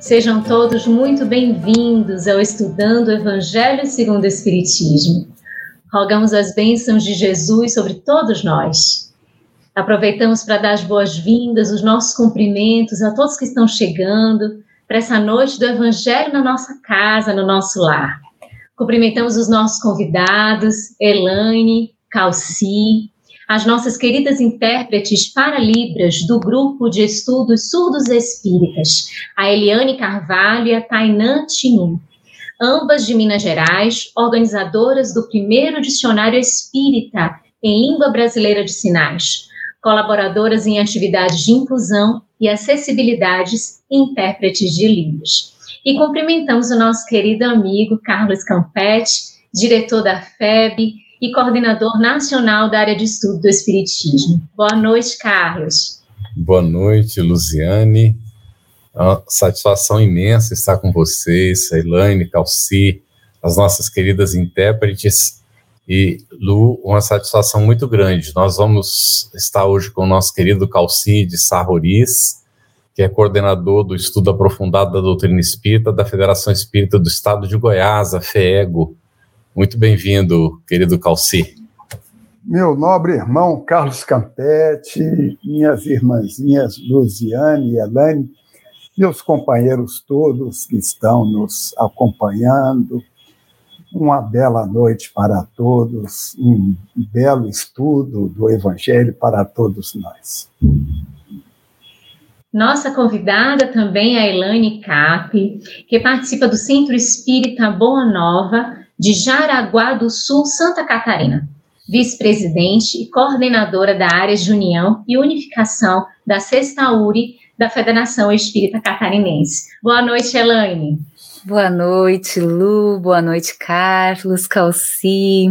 Sejam todos muito bem-vindos ao Estudando o Evangelho segundo o Espiritismo. Rogamos as bênçãos de Jesus sobre todos nós. Aproveitamos para dar as boas-vindas, os nossos cumprimentos a todos que estão chegando para essa noite do Evangelho na nossa casa, no nosso lar. Cumprimentamos os nossos convidados, Elaine, Calci, as nossas queridas intérpretes para Libras do grupo de estudos surdos espíritas, a Eliane Carvalho e a Tainan Tinum, ambas de Minas Gerais, organizadoras do primeiro dicionário espírita em língua brasileira de sinais, colaboradoras em atividades de inclusão e acessibilidades e intérpretes de Libras. E cumprimentamos o nosso querido amigo Carlos Campetti, diretor da FEB, e coordenador nacional da área de estudo do Espiritismo. Boa noite, Carlos. Boa noite, Luziane. É uma satisfação imensa estar com vocês, a Elaine, Calci, as nossas queridas intérpretes. E, Lu, uma satisfação muito grande. Nós vamos estar hoje com o nosso querido Calci de Sarroris, que é coordenador do estudo aprofundado da doutrina espírita da Federação Espírita do Estado de Goiás, a FEEGO. Muito bem-vindo, querido Calci. Meu nobre irmão Carlos Campetti, minhas irmãzinhas Luziane e Elaine, meus companheiros todos que estão nos acompanhando, uma bela noite para todos, um belo estudo do Evangelho para todos nós. Nossa convidada também é a Elaine Cap, que participa do Centro Espírita Boa Nova, de Jaraguá do Sul, Santa Catarina, vice-presidente e coordenadora da área de União e Unificação da Sexta URI da Federação Espírita Catarinense. Boa noite, Elaine. Boa noite, Lu. Boa noite, Carlos, Calci,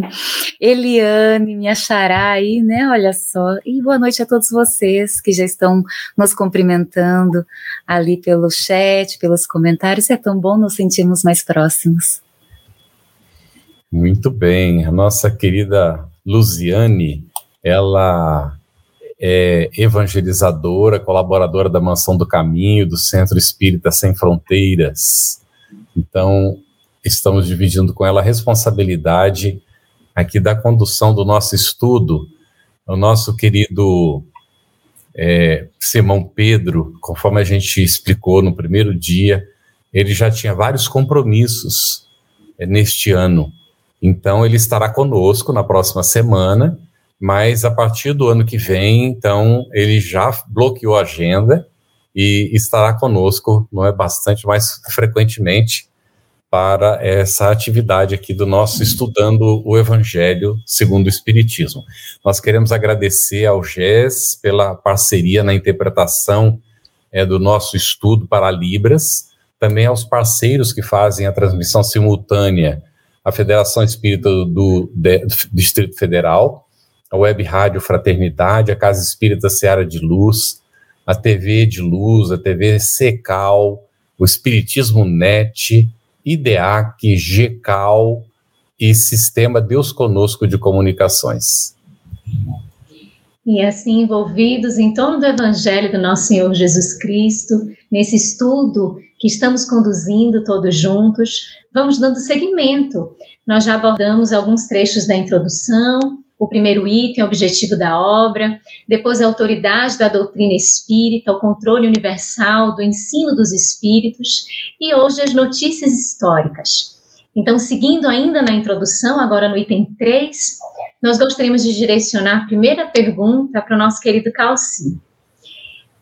Eliane, minha xará aí, né? Olha só. E boa noite a todos vocês que já estão nos cumprimentando ali pelo chat, pelos comentários. É tão bom nos sentirmos mais próximos. Muito bem. A nossa querida Luziane, ela é evangelizadora, colaboradora da Mansão do Caminho, do Centro Espírita Sem Fronteiras. Então, estamos dividindo com ela a responsabilidade aqui da condução do nosso estudo. O nosso querido é, Simão Pedro, conforme a gente explicou no primeiro dia, ele já tinha vários compromissos é, neste ano. Então, ele estará conosco na próxima semana, mas a partir do ano que vem, então, ele já bloqueou a agenda e estará conosco, não é bastante, mais frequentemente, para essa atividade aqui do nosso Estudando o Evangelho segundo o Espiritismo. Nós queremos agradecer ao GES pela parceria na interpretação é, do nosso estudo para Libras, também aos parceiros que fazem a transmissão simultânea a Federação Espírita do, Distrito Federal, a Web Rádio Fraternidade, a Casa Espírita Seara de Luz, a TV de Luz, a TV Secal, o Espiritismo Net, IDEAC, GECAL e Sistema Deus Conosco de Comunicações. E assim, envolvidos em torno do Evangelho do nosso Senhor Jesus Cristo, nesse estudo que estamos conduzindo todos juntos, vamos dando seguimento. Nós já abordamos alguns trechos da introdução, o primeiro item, objetivo da obra, depois a autoridade da doutrina espírita, o controle universal do ensino dos espíritos e hoje as notícias históricas. Então, seguindo ainda na introdução, agora no item 3, nós gostaríamos de direcionar a primeira pergunta para o nosso querido Calci.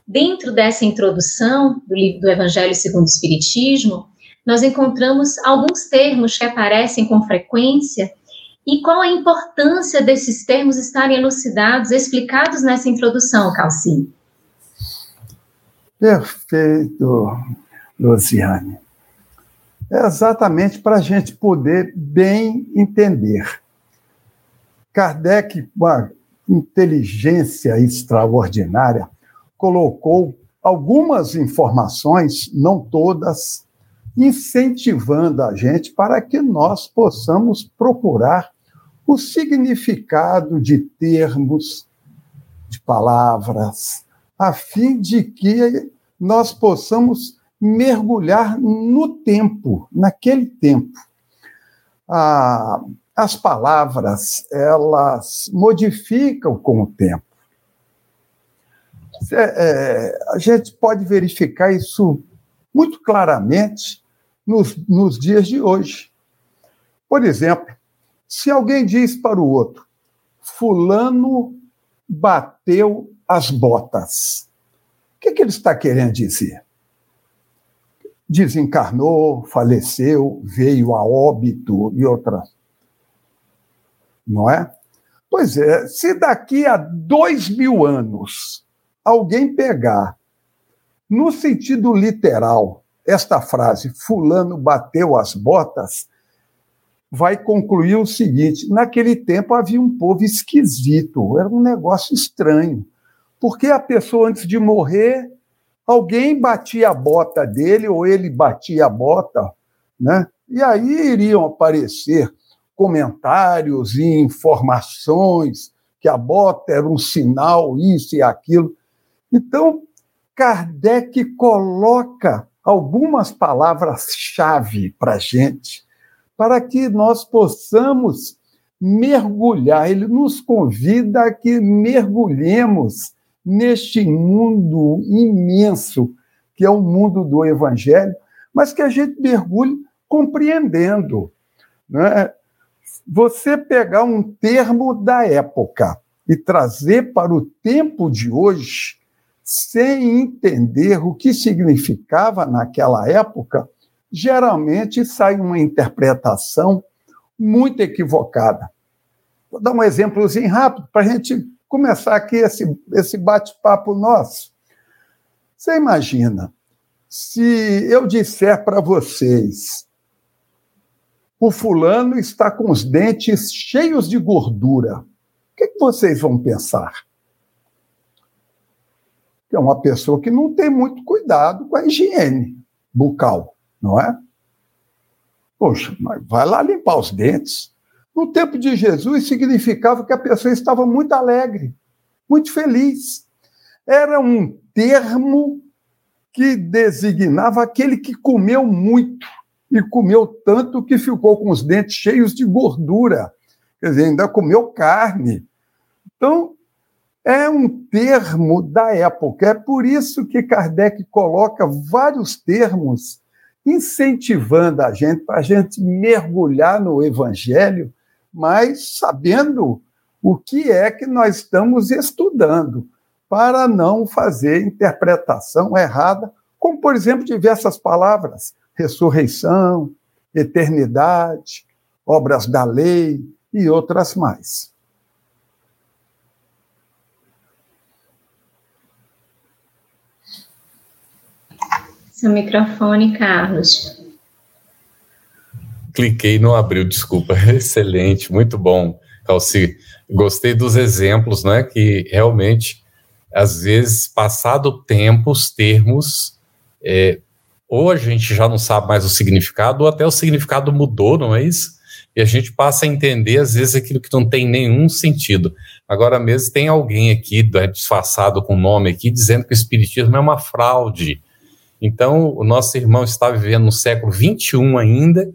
Dentro dessa introdução do livro do Evangelho segundo o Espiritismo, nós encontramos alguns termos que aparecem com frequência e qual a importância desses termos estarem elucidados, explicados nessa introdução, Calci? Perfeito, Luciane. é exatamente para a gente poder bem entender. Kardec, com a inteligência extraordinária, colocou algumas informações, não todas, incentivando a gente para que nós possamos procurar o significado de termos, de palavras, a fim de que nós possamos mergulhar no tempo, naquele tempo. Ah, as palavras, elas modificam com o tempo. É, é, a gente pode verificar isso muito claramente nos, nos dias de hoje. Por exemplo, se alguém diz para o outro, Fulano bateu as botas, o que, que ele está querendo dizer? Desencarnou, faleceu, veio a óbito e outras. Não é? Pois é, se daqui a dois mil anos alguém pegar, no sentido literal, esta frase, Fulano bateu as botas, vai concluir o seguinte: naquele tempo havia um povo esquisito, era um negócio estranho. Porque a pessoa, antes de morrer, alguém batia a bota dele, ou ele batia a bota, né? e aí iriam aparecer comentários e informações que a bota era um sinal, isso e aquilo. Então, Kardec coloca algumas palavras-chave para a gente, para que nós possamos mergulhar. Ele nos convida a que mergulhemos neste mundo imenso que é o mundo do Evangelho, mas que a gente mergulhe compreendendo. Né? Você pegar um termo da época e trazer para o tempo de hoje, sem entender o que significava naquela época, geralmente sai uma interpretação muito equivocada. Vou dar um exemplozinho rápido para a gente começar aqui esse, esse bate-papo nosso. Você imagina, se eu disser para vocês, o fulano está com os dentes cheios de gordura, o que, que vocês vão pensar? é uma pessoa que não tem muito cuidado com a higiene bucal, não é? Poxa, mas vai lá limpar os dentes. No tempo de Jesus, significava que a pessoa estava muito alegre, muito feliz. Era um termo que designava aquele que comeu muito e comeu tanto que ficou com os dentes cheios de gordura. Quer dizer, ainda comeu carne. Então, é um termo da época. É por isso que Kardec coloca vários termos incentivando a gente para a gente mergulhar no Evangelho, mas sabendo o que é que nós estamos estudando, para não fazer interpretação errada, como, por exemplo, diversas palavras: ressurreição, eternidade, obras da lei e outras mais. Seu microfone, Carlos. Cliquei e não abriu, desculpa. Excelente, muito bom, Calci. Gostei dos exemplos, né? Que realmente, às vezes, passado o tempo, os termos, é, ou a gente já não sabe mais o significado, ou até o significado mudou, não é isso? E a gente passa a entender, às vezes, aquilo que não tem nenhum sentido. Agora mesmo tem alguém aqui, é, disfarçado com o nome aqui, dizendo que o Espiritismo é uma fraude então, o nosso irmão está vivendo no século XXI ainda,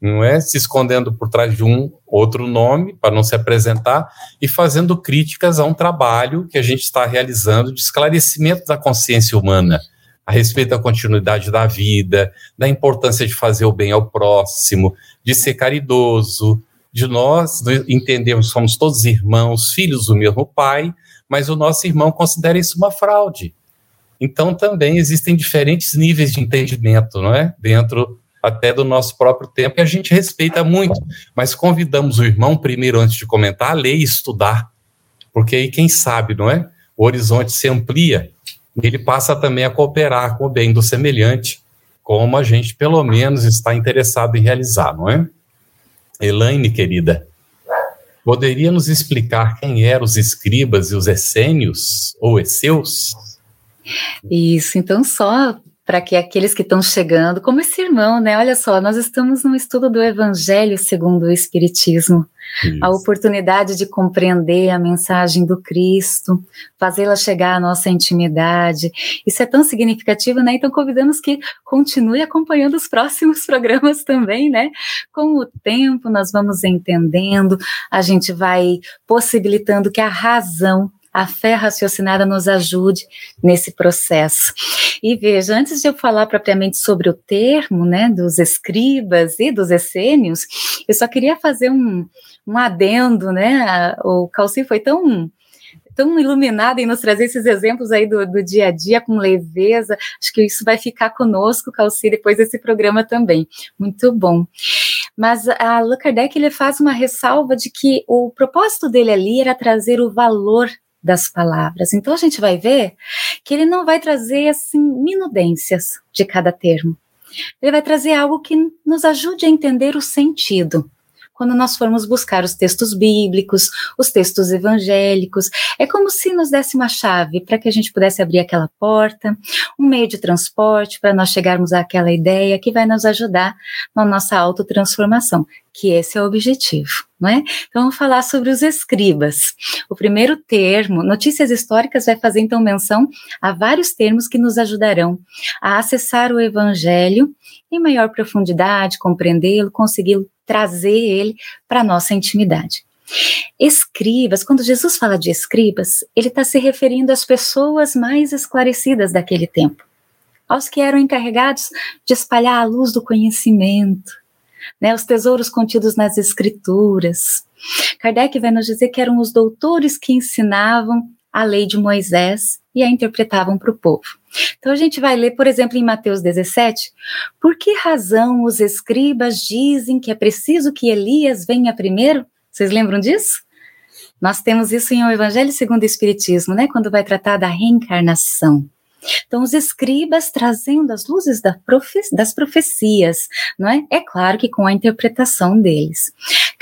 não é? Se escondendo por trás de um outro nome para não se apresentar e fazendo críticas a um trabalho que a gente está realizando de esclarecimento da consciência humana a respeito da continuidade da vida, da importância de fazer o bem ao próximo, de ser caridoso, de nós entendermos que somos todos irmãos, filhos do mesmo pai, mas o nosso irmão considera isso uma fraude. Então, também existem diferentes níveis de entendimento, não é? Dentro até do nosso próprio tempo, e a gente respeita muito, mas convidamos o irmão, primeiro, antes de comentar, a ler e estudar, porque aí, quem sabe, não é? O horizonte se amplia, ele passa também a cooperar com o bem do semelhante, como a gente pelo menos está interessado em realizar, não é? Elaine, querida, poderia nos explicar quem eram os escribas e os essênios, ou esseus? Isso, então só para que aqueles que estão chegando, como esse irmão, né? Olha só, nós estamos no estudo do Evangelho segundo o Espiritismo. Isso. A oportunidade de compreender a mensagem do Cristo, fazê-la chegar à nossa intimidade. Isso é tão significativo, né? Então convidamos que continue acompanhando os próximos programas também, né? Com o tempo nós vamos entendendo, a gente vai possibilitando que a razão a fé raciocinada nos ajude nesse processo. E veja, antes de eu falar propriamente sobre o termo, né, dos escribas e dos essênios, eu só queria fazer um, um adendo, né, o Calci foi tão tão iluminado em nos trazer esses exemplos aí do, do dia a dia com leveza. Acho que isso vai ficar conosco, Calci, depois desse programa também. Muito bom. Mas a Allan Kardec ele faz uma ressalva de que o propósito dele ali era trazer o valor das palavras. Então a gente vai ver que ele não vai trazer assim minudências de cada termo. Ele vai trazer algo que nos ajude a entender o sentido quando nós formos buscar os textos bíblicos, os textos evangélicos. É como se nos desse uma chave para que a gente pudesse abrir aquela porta, um meio de transporte para nós chegarmos àquela ideia que vai nos ajudar na nossa autotransformação, que esse é o objetivo, não é? Então vamos falar sobre os escribas. O primeiro termo, notícias históricas, vai fazer então menção a vários termos que nos ajudarão a acessar o evangelho em maior profundidade, compreendê-lo, consegui-lo trazer ele para a nossa intimidade. Escribas, quando Jesus fala de escribas, ele está se referindo às pessoas mais esclarecidas daquele tempo, aos que eram encarregados de espalhar a luz do conhecimento, né, os tesouros contidos nas escrituras. Kardec vai nos dizer que eram os doutores que ensinavam a lei de Moisés e a interpretavam para o povo. Então a gente vai ler, por exemplo, em Mateus 17, por que razão os escribas dizem que é preciso que Elias venha primeiro? Vocês lembram disso? Nós temos isso em O Evangelho segundo o Espiritismo, né? Quando vai tratar da reencarnação. Então, os escribas trazendo as luzes da profe das profecias, não é? É claro que com a interpretação deles.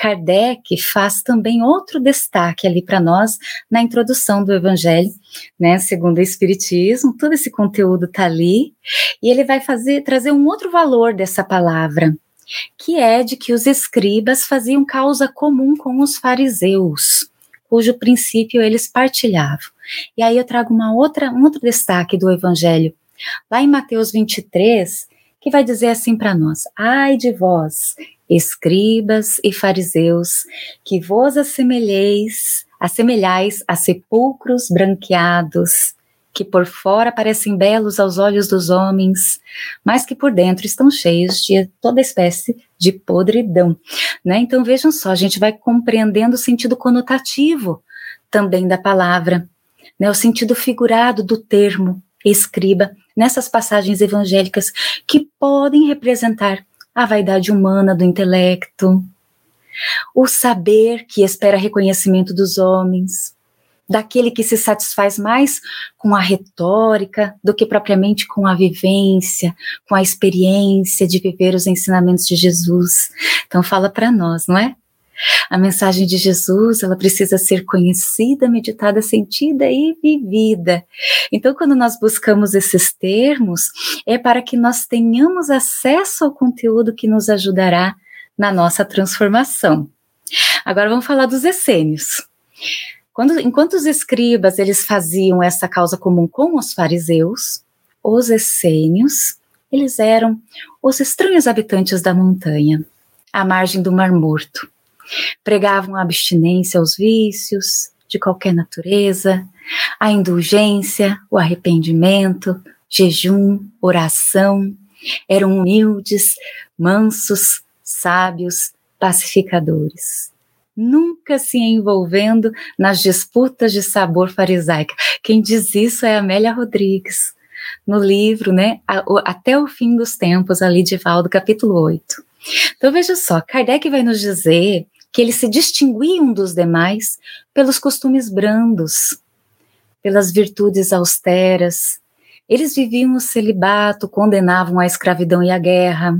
Kardec faz também outro destaque ali para nós na introdução do Evangelho, né? Segundo o Espiritismo, todo esse conteúdo está ali e ele vai fazer trazer um outro valor dessa palavra, que é de que os escribas faziam causa comum com os fariseus cujo princípio eles partilhavam. E aí eu trago uma outra, um outro destaque do Evangelho, lá em Mateus 23, que vai dizer assim para nós: Ai de vós, escribas e fariseus, que vos assemelheis, assemelhais a sepulcros branqueados, que por fora parecem belos aos olhos dos homens, mas que por dentro estão cheios de toda espécie de podridão. Né? Então vejam só, a gente vai compreendendo o sentido conotativo também da palavra, né? o sentido figurado do termo escriba nessas passagens evangélicas que podem representar a vaidade humana do intelecto, o saber que espera reconhecimento dos homens, daquele que se satisfaz mais com a retórica do que propriamente com a vivência, com a experiência de viver os ensinamentos de Jesus. Então fala para nós, não é? A mensagem de Jesus, ela precisa ser conhecida, meditada, sentida e vivida. Então, quando nós buscamos esses termos, é para que nós tenhamos acesso ao conteúdo que nos ajudará na nossa transformação. Agora vamos falar dos essênios. Quando, enquanto os escribas eles faziam essa causa comum com os fariseus, os essênios, eles eram os estranhos habitantes da montanha, à margem do Mar Morto. Pregavam a abstinência aos vícios de qualquer natureza, a indulgência, o arrependimento, jejum, oração. Eram humildes, mansos, sábios, pacificadores nunca se envolvendo nas disputas de sabor farisaica. Quem diz isso é Amélia Rodrigues, no livro, né, Até o Fim dos Tempos, ali de Valdo, capítulo 8. Então veja só, Kardec vai nos dizer que eles se distinguiam dos demais pelos costumes brandos, pelas virtudes austeras, Eles viviam o celibato, condenavam a escravidão e a guerra.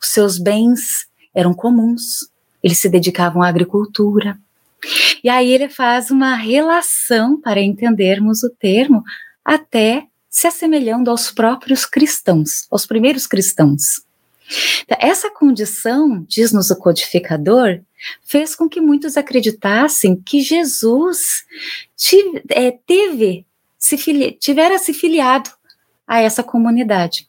Os seus bens eram comuns. Eles se dedicavam à agricultura. E aí ele faz uma relação para entendermos o termo, até se assemelhando aos próprios cristãos, aos primeiros cristãos. Então, essa condição, diz-nos o codificador, fez com que muitos acreditassem que Jesus tive, é, teve, se tivera se filiado a essa comunidade.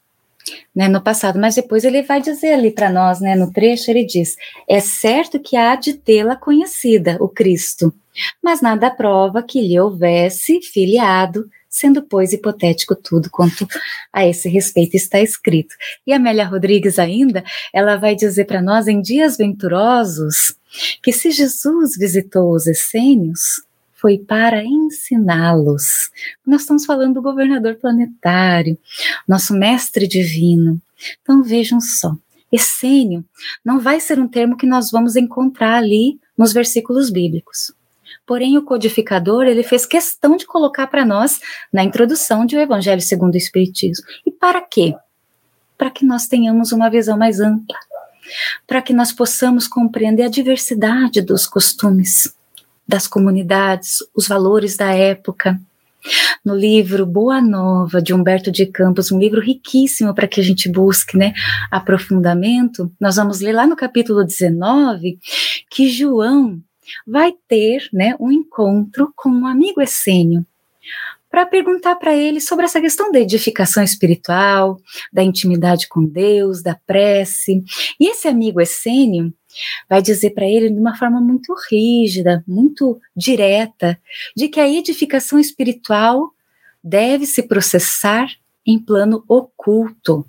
Né, no passado, mas depois ele vai dizer ali para nós, né, no trecho, ele diz: é certo que há de tê-la conhecida, o Cristo, mas nada prova que lhe houvesse filiado sendo, pois, hipotético tudo quanto a esse respeito está escrito. E Amélia Rodrigues ainda, ela vai dizer para nós em dias venturosos que se Jesus visitou os essênios, foi para ensiná-los. Nós estamos falando do governador planetário, nosso mestre divino. Então vejam só, essênio não vai ser um termo que nós vamos encontrar ali nos versículos bíblicos. Porém, o codificador ele fez questão de colocar para nós na introdução de O Evangelho segundo o Espiritismo. E para quê? Para que nós tenhamos uma visão mais ampla, para que nós possamos compreender a diversidade dos costumes das comunidades, os valores da época. No livro Boa Nova, de Humberto de Campos, um livro riquíssimo para que a gente busque né, aprofundamento, nós vamos ler lá no capítulo 19 que João vai ter né, um encontro com um amigo essênio para perguntar para ele sobre essa questão da edificação espiritual, da intimidade com Deus, da prece. E esse amigo essênio vai dizer para ele de uma forma muito rígida, muito direta, de que a edificação espiritual deve se processar em plano oculto.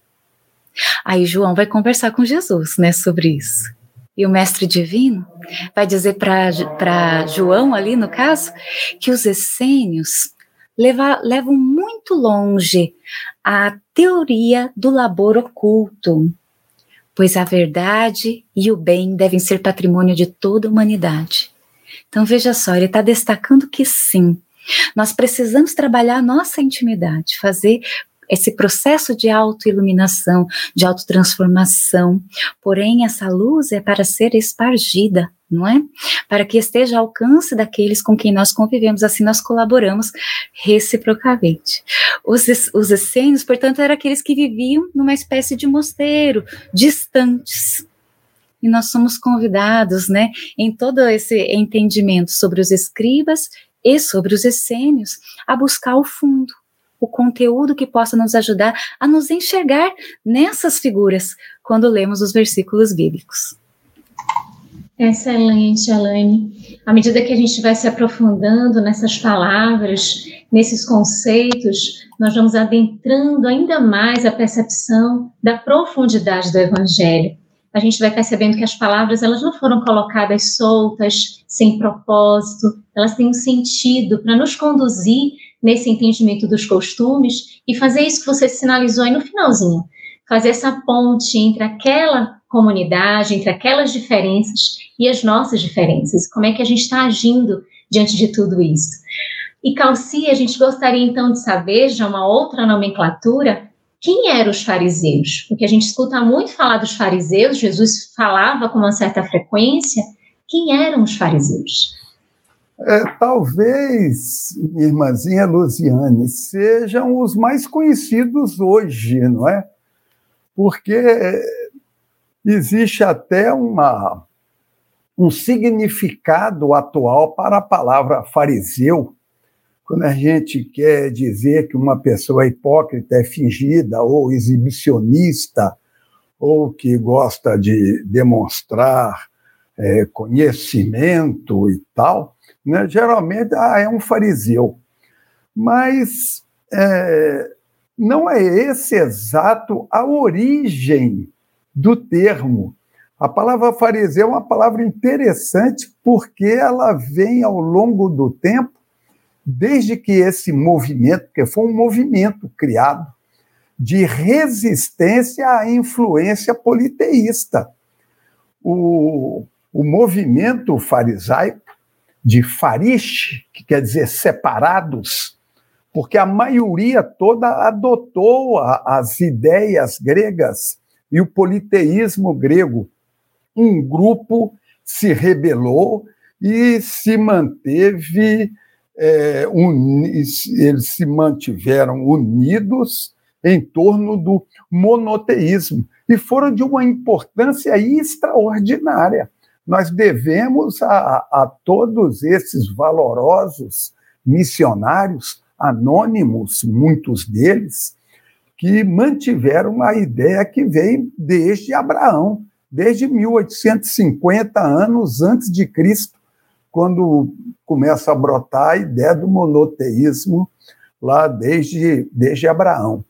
Aí João vai conversar com Jesus, né, sobre isso e o mestre divino vai dizer para João, ali no caso, que os essênios leva, levam muito longe a teoria do labor oculto, pois a verdade e o bem devem ser patrimônio de toda a humanidade. Então veja só, ele está destacando que sim, nós precisamos trabalhar a nossa intimidade, fazer esse processo de autoiluminação, de autotransformação. Porém, essa luz é para ser espargida, não é? Para que esteja ao alcance daqueles com quem nós convivemos, assim nós colaboramos reciprocamente. Os, os essênios, portanto, eram aqueles que viviam numa espécie de mosteiro, distantes, e nós somos convidados, né, em todo esse entendimento sobre os escribas e sobre os essênios, a buscar o fundo, o conteúdo que possa nos ajudar a nos enxergar nessas figuras quando lemos os versículos bíblicos. Excelente, Alane. À medida que a gente vai se aprofundando nessas palavras, nesses conceitos, nós vamos adentrando ainda mais a percepção da profundidade do Evangelho. A gente vai percebendo que as palavras elas não foram colocadas soltas, sem propósito, elas têm um sentido para nos conduzir nesse entendimento dos costumes e fazer isso que você sinalizou aí no finalzinho, fazer essa ponte entre aquela comunidade, entre aquelas diferenças e as nossas diferenças, como é que a gente está agindo diante de tudo isso. E Calci, a gente gostaria então de saber, já uma outra nomenclatura, quem eram os fariseus? Porque a gente escuta muito falar dos fariseus, Jesus falava com uma certa frequência, quem eram os fariseus? É, talvez, minha irmãzinha Luziane, sejam os mais conhecidos hoje, não é? Porque existe até uma, um significado atual para a palavra fariseu, quando a gente quer dizer que uma pessoa é hipócrita é fingida ou exibicionista, ou que gosta de demonstrar é, conhecimento e tal, né? geralmente ah, é um fariseu. Mas é, não é esse exato a origem do termo. A palavra fariseu é uma palavra interessante porque ela vem ao longo do tempo, desde que esse movimento, que foi um movimento criado de resistência à influência politeísta. O, o movimento farisaico de farish, que quer dizer separados, porque a maioria toda adotou a, as ideias gregas e o politeísmo grego. Um grupo se rebelou e se manteve, é, eles se mantiveram unidos em torno do monoteísmo e foram de uma importância extraordinária. Nós devemos a, a todos esses valorosos missionários anônimos, muitos deles, que mantiveram a ideia que veio desde Abraão, desde 1850 anos antes de Cristo, quando começa a brotar a ideia do monoteísmo lá desde, desde Abraão.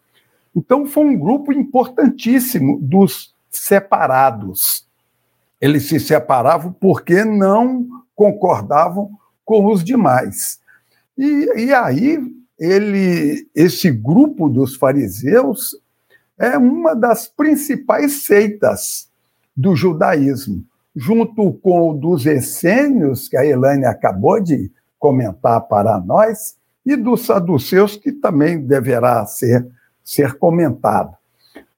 Então foi um grupo importantíssimo dos separados. Eles se separavam porque não concordavam com os demais. E, e aí ele, esse grupo dos fariseus é uma das principais seitas do judaísmo, junto com o dos essênios, que a Elaine acabou de comentar para nós, e dos saduceus, que também deverá ser, ser comentado,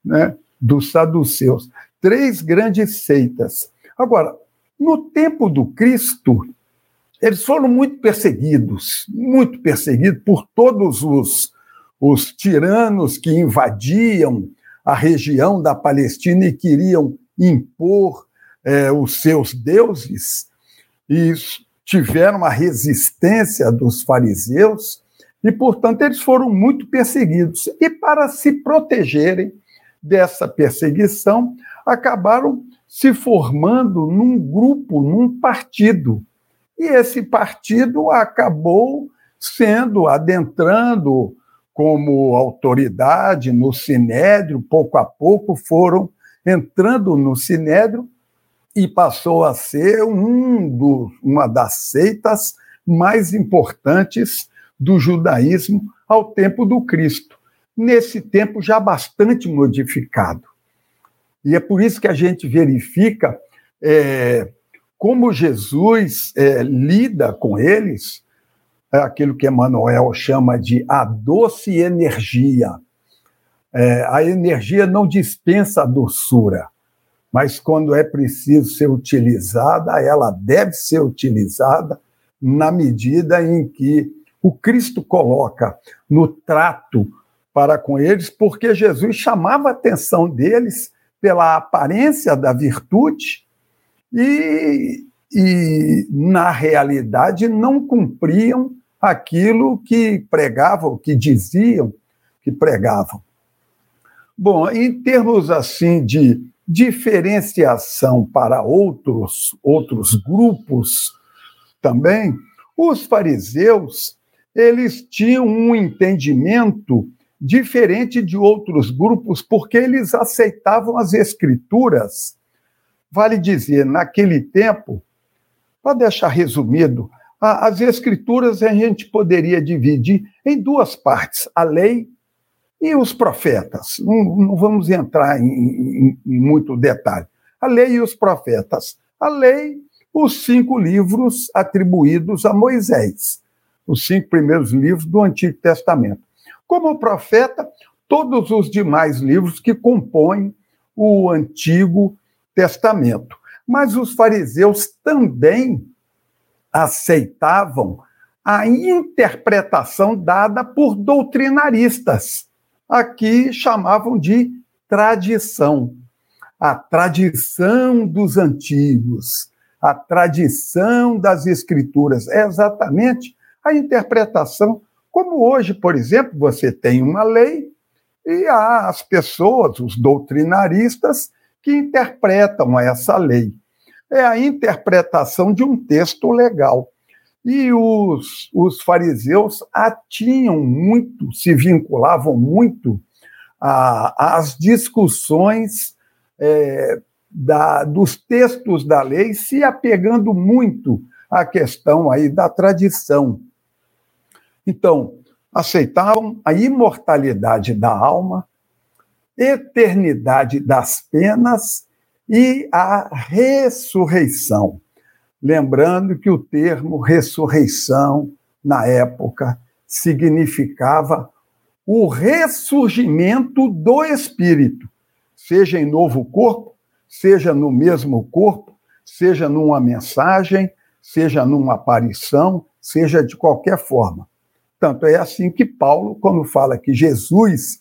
né? dos saduceus. Três grandes seitas. Agora, no tempo do Cristo, eles foram muito perseguidos, muito perseguidos por todos os, os tiranos que invadiam a região da Palestina e queriam impor é, os seus deuses, e tiveram a resistência dos fariseus, e, portanto, eles foram muito perseguidos. E, para se protegerem dessa perseguição, acabaram se formando num grupo, num partido, e esse partido acabou sendo, adentrando como autoridade no Sinédrio, pouco a pouco foram entrando no Sinédrio e passou a ser um do, uma das seitas mais importantes do judaísmo ao tempo do Cristo. Nesse tempo já bastante modificado. E é por isso que a gente verifica é, como Jesus é, lida com eles, é aquilo que Emmanuel chama de a doce energia. É, a energia não dispensa a doçura, mas quando é preciso ser utilizada, ela deve ser utilizada na medida em que o Cristo coloca no trato para com eles, porque Jesus chamava a atenção deles pela aparência da virtude e, e na realidade, não cumpriam aquilo que pregavam, que diziam que pregavam. Bom, em termos assim de diferenciação para outros outros grupos também, os fariseus eles tinham um entendimento diferente de outros grupos porque eles aceitavam as escrituras Vale dizer, naquele tempo, para deixar resumido, as escrituras a gente poderia dividir em duas partes: a lei e os profetas. Não, não vamos entrar em, em, em, muito detalhe. A lei e os profetas. A lei, os cinco livros atribuídos a Moisés, os cinco primeiros livros do Antigo Testamento. Como profeta, todos os demais livros que compõem o Antigo Testamento. Mas os fariseus também aceitavam a interpretação dada por doutrinaristas. Aqui chamavam de tradição. A tradição dos antigos, a tradição das escrituras. É exatamente a interpretação. Como hoje, por exemplo, você tem uma lei e há as pessoas, os doutrinaristas, que interpretam essa lei. É a interpretação de um texto legal. E os, os fariseus atinham muito, se vinculavam muito às discussões é, da, dos textos da lei, se apegando muito à questão aí da tradição. Então, aceitavam a imortalidade da alma, eternidade das penas e a ressurreição. Lembrando que o termo ressurreição, na época, significava o ressurgimento do espírito, seja em novo corpo, seja no mesmo corpo, seja numa mensagem, seja numa aparição, seja de qualquer forma. Tanto é assim que Paulo, quando fala que Jesus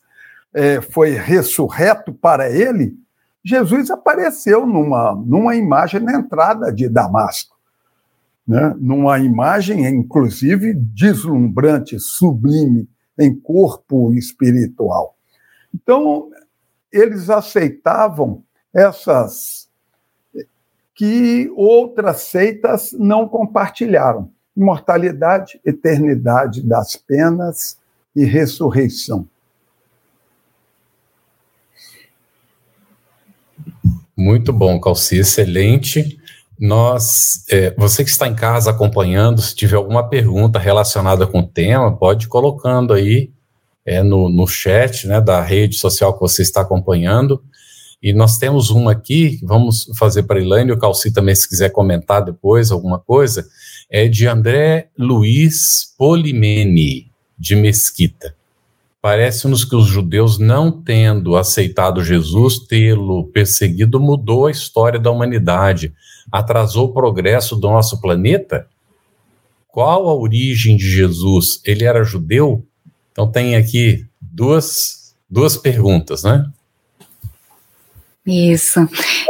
é, foi ressurreto para ele, Jesus apareceu numa, numa imagem na entrada de Damasco, né? numa imagem, inclusive, deslumbrante, sublime, em corpo espiritual. Então, eles aceitavam essas que outras seitas não compartilharam: imortalidade, eternidade das penas e ressurreição. Muito bom, Calci, excelente. Nós, é, você que está em casa acompanhando, se tiver alguma pergunta relacionada com o tema, pode ir colocando aí é, no, no chat né, da rede social que você está acompanhando. E nós temos uma aqui, vamos fazer para a Ilane, o Calci também, se quiser comentar depois alguma coisa, é de André Luiz Polimene, de Mesquita. Parece-nos que os judeus, não tendo aceitado Jesus, tê-lo perseguido, mudou a história da humanidade, atrasou o progresso do nosso planeta? Qual a origem de Jesus? Ele era judeu? Então tem aqui duas, duas perguntas, né? Isso.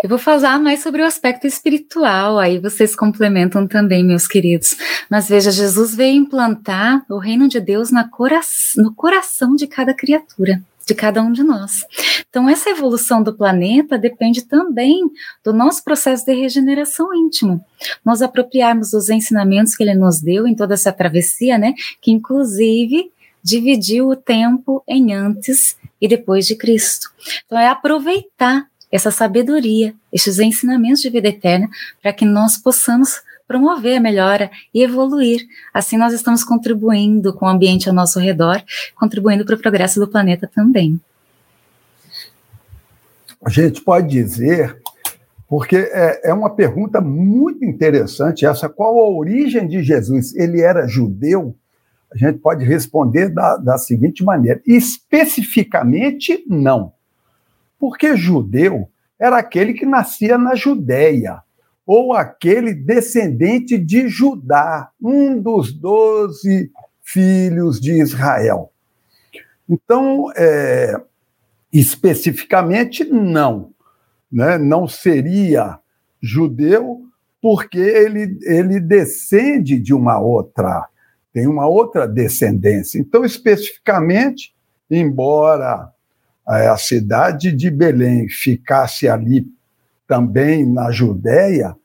Eu vou falar mais sobre o aspecto espiritual, aí vocês complementam também, meus queridos. Mas veja, Jesus veio implantar o reino de Deus cora no coração de cada criatura, de cada um de nós. Então, essa evolução do planeta depende também do nosso processo de regeneração íntimo. Nós apropriarmos dos ensinamentos que ele nos deu em toda essa travessia, né? Que inclusive dividiu o tempo em antes e depois de Cristo. Então, é aproveitar essa sabedoria, estes ensinamentos de vida eterna, para que nós possamos promover a melhora e evoluir. Assim, nós estamos contribuindo com o ambiente ao nosso redor, contribuindo para o progresso do planeta também. A gente pode dizer, porque é, é uma pergunta muito interessante essa: qual a origem de Jesus? Ele era judeu? A gente pode responder da, da seguinte maneira: especificamente, não. Porque judeu era aquele que nascia na Judéia, ou aquele descendente de Judá, um dos doze filhos de Israel. Então, é, especificamente, não. Né? Não seria judeu, porque ele, ele descende de uma outra, tem uma outra descendência. Então, especificamente, embora a cidade de Belém ficasse ali também na Judéia,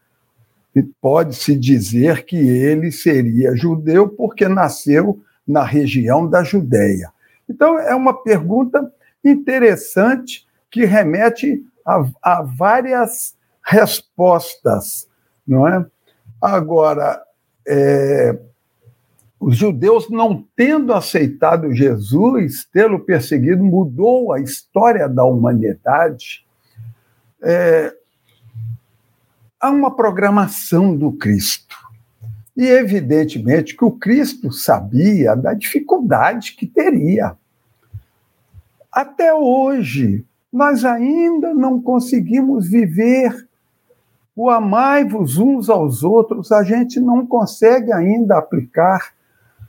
pode-se dizer que ele seria judeu porque nasceu na região da Judéia. Então, é uma pergunta interessante que remete a, a várias respostas, não é? Agora, é, os judeus, não tendo aceitado Jesus, tê-lo perseguido, mudou a história da humanidade. É, há uma programação do Cristo. E, evidentemente, que o Cristo sabia da dificuldade que teria. Até hoje, nós ainda não conseguimos viver o amai-vos uns aos outros, a gente não consegue ainda aplicar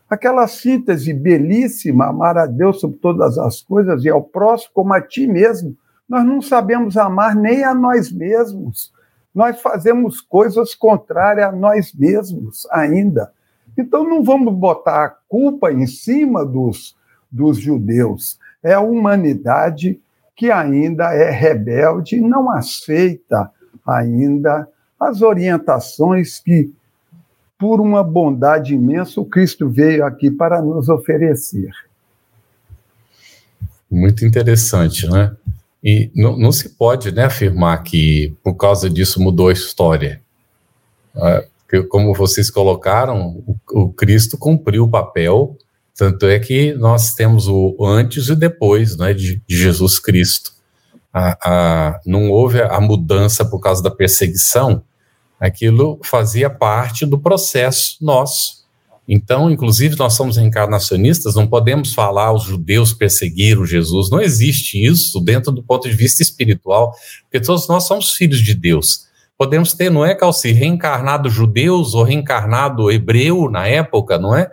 aquela síntese belíssima, amar a Deus sobre todas as coisas e ao próximo como a ti mesmo. Nós não sabemos amar nem a nós mesmos. Nós fazemos coisas contrárias a nós mesmos ainda. Então não vamos botar a culpa em cima dos, dos judeus. É a humanidade que ainda é rebelde e não aceita ainda as orientações que por uma bondade imensa, o Cristo veio aqui para nos oferecer. Muito interessante, né? E não, não se pode né, afirmar que por causa disso mudou a história. É, como vocês colocaram, o, Cristo cumpriu o papel, tanto é que nós temos o antes e depois né, de, de Jesus Cristo. A, a, não houve a mudança por causa da perseguição, Aquilo fazia parte do processo nosso Então, inclusive, nós somos reencarnacionistas, não podemos falar os judeus perseguiram Jesus, não existe isso dentro do ponto de vista espiritual, porque todos nós somos filhos de Deus. Podemos ter, não é, Calci, reencarnado judeus ou reencarnado hebreu na época, não é?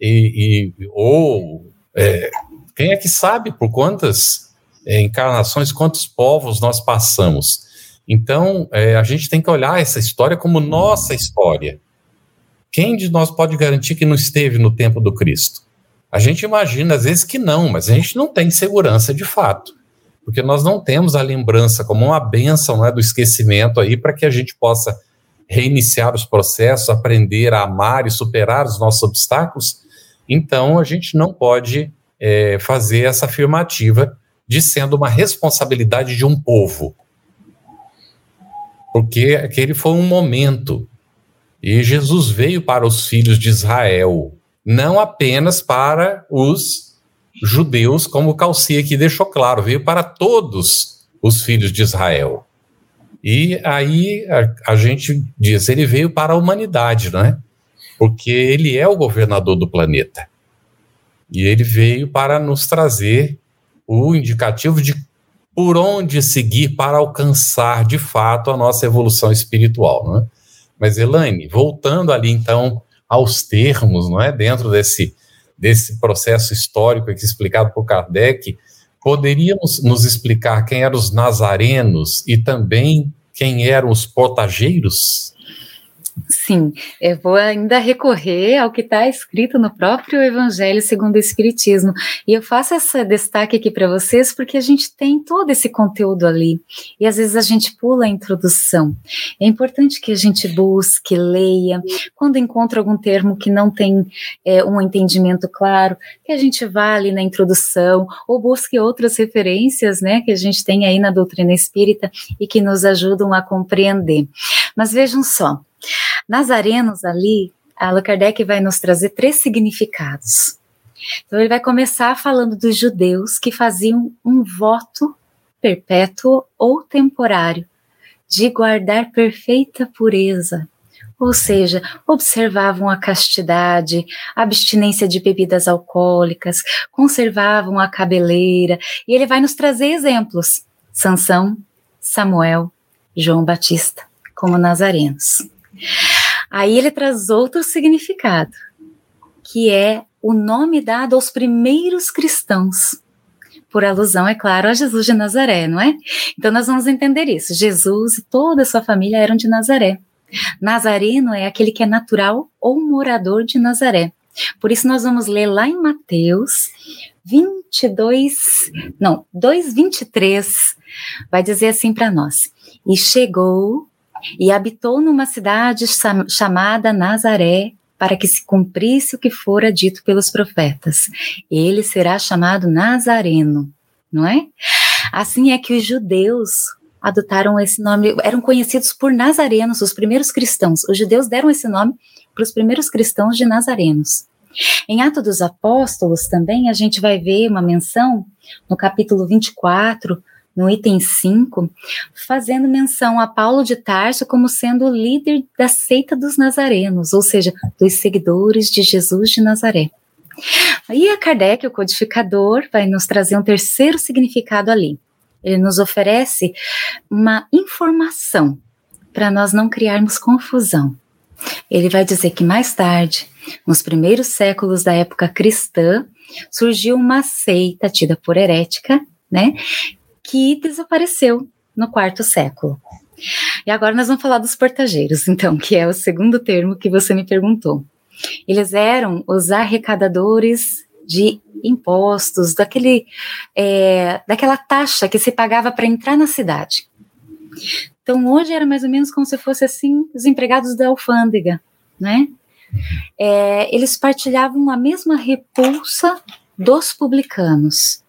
E, e ou é, quem é que sabe por quantas é, encarnações, quantos povos nós passamos? Então, é, a gente tem que olhar essa história como nossa história. Quem de nós pode garantir que não esteve no tempo do Cristo? A gente imagina às vezes que não, mas a gente não tem segurança de fato, porque nós não temos a lembrança como uma benção não é, do esquecimento aí para que a gente possa reiniciar os processos, aprender a amar e superar os nossos obstáculos. Então, a gente não pode é, fazer essa afirmativa de sendo uma responsabilidade de um povo porque aquele foi um momento. E Jesus veio para os filhos de Israel, não apenas para os judeus, como o Calci aqui deixou claro, veio para todos os filhos de Israel. E aí a, a gente diz, ele veio para a humanidade, não é? Porque ele é o governador do planeta. E ele veio para nos trazer o indicativo de por onde seguir para alcançar de fato a nossa evolução espiritual, não é? Mas Elaine, voltando ali então aos termos, não é, dentro desse desse processo histórico aqui explicado por Kardec, poderíamos nos explicar quem eram os nazarenos e também quem eram os portageiros? Sim, eu vou ainda recorrer ao que está escrito no próprio Evangelho segundo o Espiritismo. E eu faço esse destaque aqui para vocês porque a gente tem todo esse conteúdo ali. E às vezes a gente pula a introdução. É importante que a gente busque, leia. Quando encontra algum termo que não tem é, um entendimento claro, que a gente vá ali na introdução ou busque outras referências né, que a gente tem aí na doutrina espírita e que nos ajudam a compreender. Mas vejam só. Nazarenos ali, Allan Kardec vai nos trazer três significados. Então ele vai começar falando dos judeus que faziam um voto perpétuo ou temporário de guardar perfeita pureza, ou seja, observavam a castidade, a abstinência de bebidas alcoólicas, conservavam a cabeleira, e ele vai nos trazer exemplos: Sansão, Samuel, João Batista, como nazarenos. Aí ele traz outro significado, que é o nome dado aos primeiros cristãos. Por alusão, é claro, a Jesus de Nazaré, não é? Então nós vamos entender isso. Jesus e toda a sua família eram de Nazaré. Nazareno é aquele que é natural ou morador de Nazaré. Por isso nós vamos ler lá em Mateus 22, não, 2:23, vai dizer assim para nós: E chegou e habitou numa cidade chamada Nazaré, para que se cumprisse o que fora dito pelos profetas. Ele será chamado Nazareno, não é? Assim é que os judeus adotaram esse nome, eram conhecidos por nazarenos, os primeiros cristãos. Os judeus deram esse nome para os primeiros cristãos de nazarenos. Em Atos dos Apóstolos também a gente vai ver uma menção no capítulo 24 no item 5, fazendo menção a Paulo de Tarso como sendo o líder da seita dos nazarenos, ou seja, dos seguidores de Jesus de Nazaré. Aí a Kardec, o codificador, vai nos trazer um terceiro significado ali. Ele nos oferece uma informação para nós não criarmos confusão. Ele vai dizer que mais tarde, nos primeiros séculos da época cristã, surgiu uma seita tida por herética, né, que desapareceu no quarto século. E agora nós vamos falar dos portageiros, então, que é o segundo termo que você me perguntou. Eles eram os arrecadadores de impostos, daquele, é, daquela taxa que se pagava para entrar na cidade. Então, hoje era mais ou menos como se fosse assim os empregados da alfândega, né? É, eles partilhavam a mesma repulsa dos publicanos.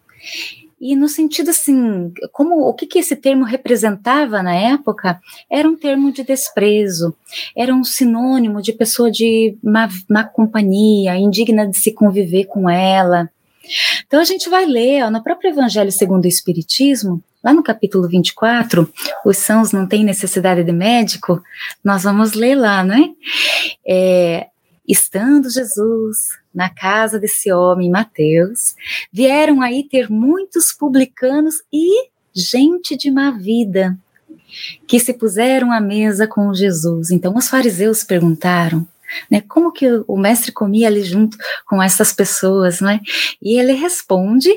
E no sentido assim, como o que, que esse termo representava na época, era um termo de desprezo, era um sinônimo de pessoa de má, má companhia, indigna de se conviver com ela. Então a gente vai ler ó, no próprio Evangelho segundo o Espiritismo, lá no capítulo 24, os sãos não têm necessidade de médico, nós vamos ler lá, né? É, Estando Jesus na casa desse homem, Mateus, vieram aí ter muitos publicanos e gente de má vida que se puseram à mesa com Jesus. Então os fariseus perguntaram, né, como que o mestre comia ali junto com essas pessoas, né? E ele responde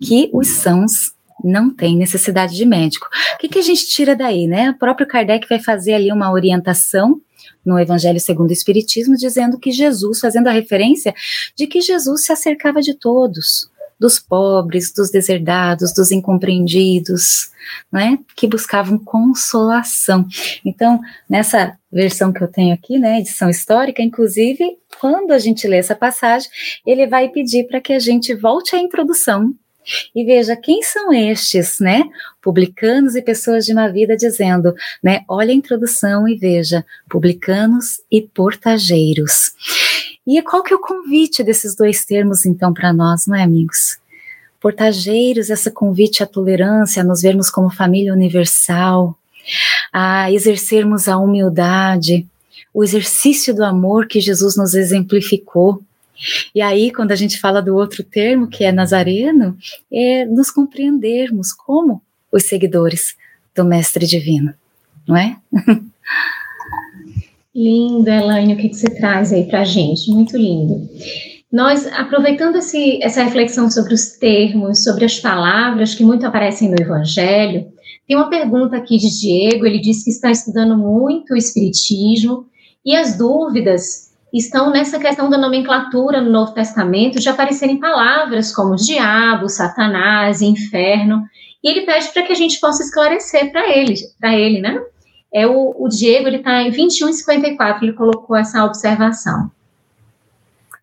que os sãos não têm necessidade de médico. O que, que a gente tira daí, né? O próprio Kardec vai fazer ali uma orientação no Evangelho segundo o Espiritismo, dizendo que Jesus, fazendo a referência de que Jesus se acercava de todos, dos pobres, dos deserdados, dos incompreendidos, né, que buscavam consolação. Então, nessa versão que eu tenho aqui, né, edição histórica, inclusive, quando a gente lê essa passagem, ele vai pedir para que a gente volte à introdução e veja quem são estes, né? Publicanos e pessoas de uma vida dizendo, né? Olha a introdução e veja, publicanos e portageiros. E qual que é o convite desses dois termos, então, para nós, não é, amigos? Portageiros, essa convite à tolerância, a nos vermos como família universal, a exercermos a humildade, o exercício do amor que Jesus nos exemplificou. E aí, quando a gente fala do outro termo, que é nazareno, é nos compreendermos como os seguidores do Mestre Divino, não é? Lindo, Elaine, o que, você traz aí para a gente? Muito lindo. Nós, aproveitando esse, essa reflexão sobre os termos, sobre as palavras que muito aparecem no Evangelho, tem uma pergunta aqui de Diego, ele diz que está estudando muito o Espiritismo e as dúvidas estão nessa questão da nomenclatura no Novo Testamento de aparecerem palavras como diabo, satanás, inferno, e ele pede para que a gente possa esclarecer para ele, para ele, né? é o, o Diego, ele está em 21,54, ele colocou essa observação.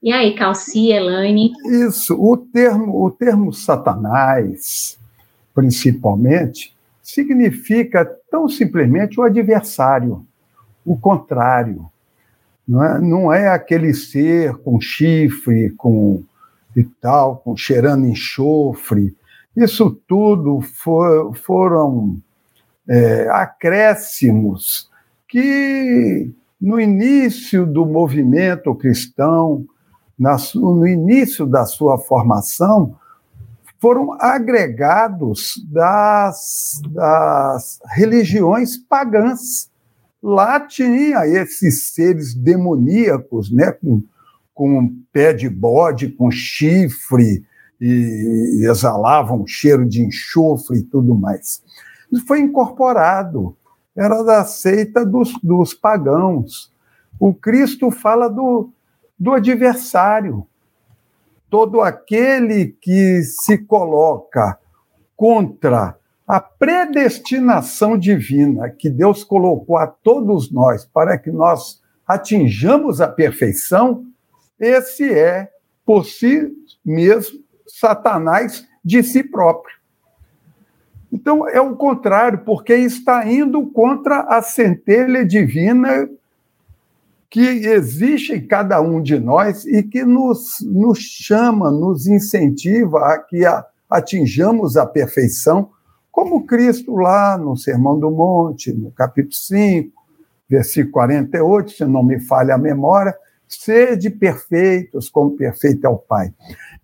E aí, Calci, Elaine? Isso, o termo, o termo Satanás, principalmente, significa tão simplesmente o adversário, o contrário. Não é, não é aquele ser com chifre, com e tal, com cheirando enxofre. Isso tudo for, foram é, acréscimos que no início do movimento cristão, na, no início da sua formação, foram agregados das, das religiões pagãs. Lá tinha esses seres demoníacos, né, com, com pé de bode, com chifre, e exalavam cheiro de enxofre e tudo mais. Foi incorporado, era da seita dos, dos pagãos. O Cristo fala do, do adversário, todo aquele que se coloca contra a predestinação divina que Deus colocou a todos nós para que nós atinjamos a perfeição, esse é, por si mesmo, Satanás de si próprio. Então, é o contrário, porque está indo contra a centelha divina que existe em cada um de nós e que nos, nos chama, nos incentiva a que a, atinjamos a perfeição, como Cristo lá no Sermão do Monte, no capítulo 5, versículo 48, se não me falha a memória, sede perfeitos, como perfeito é o Pai.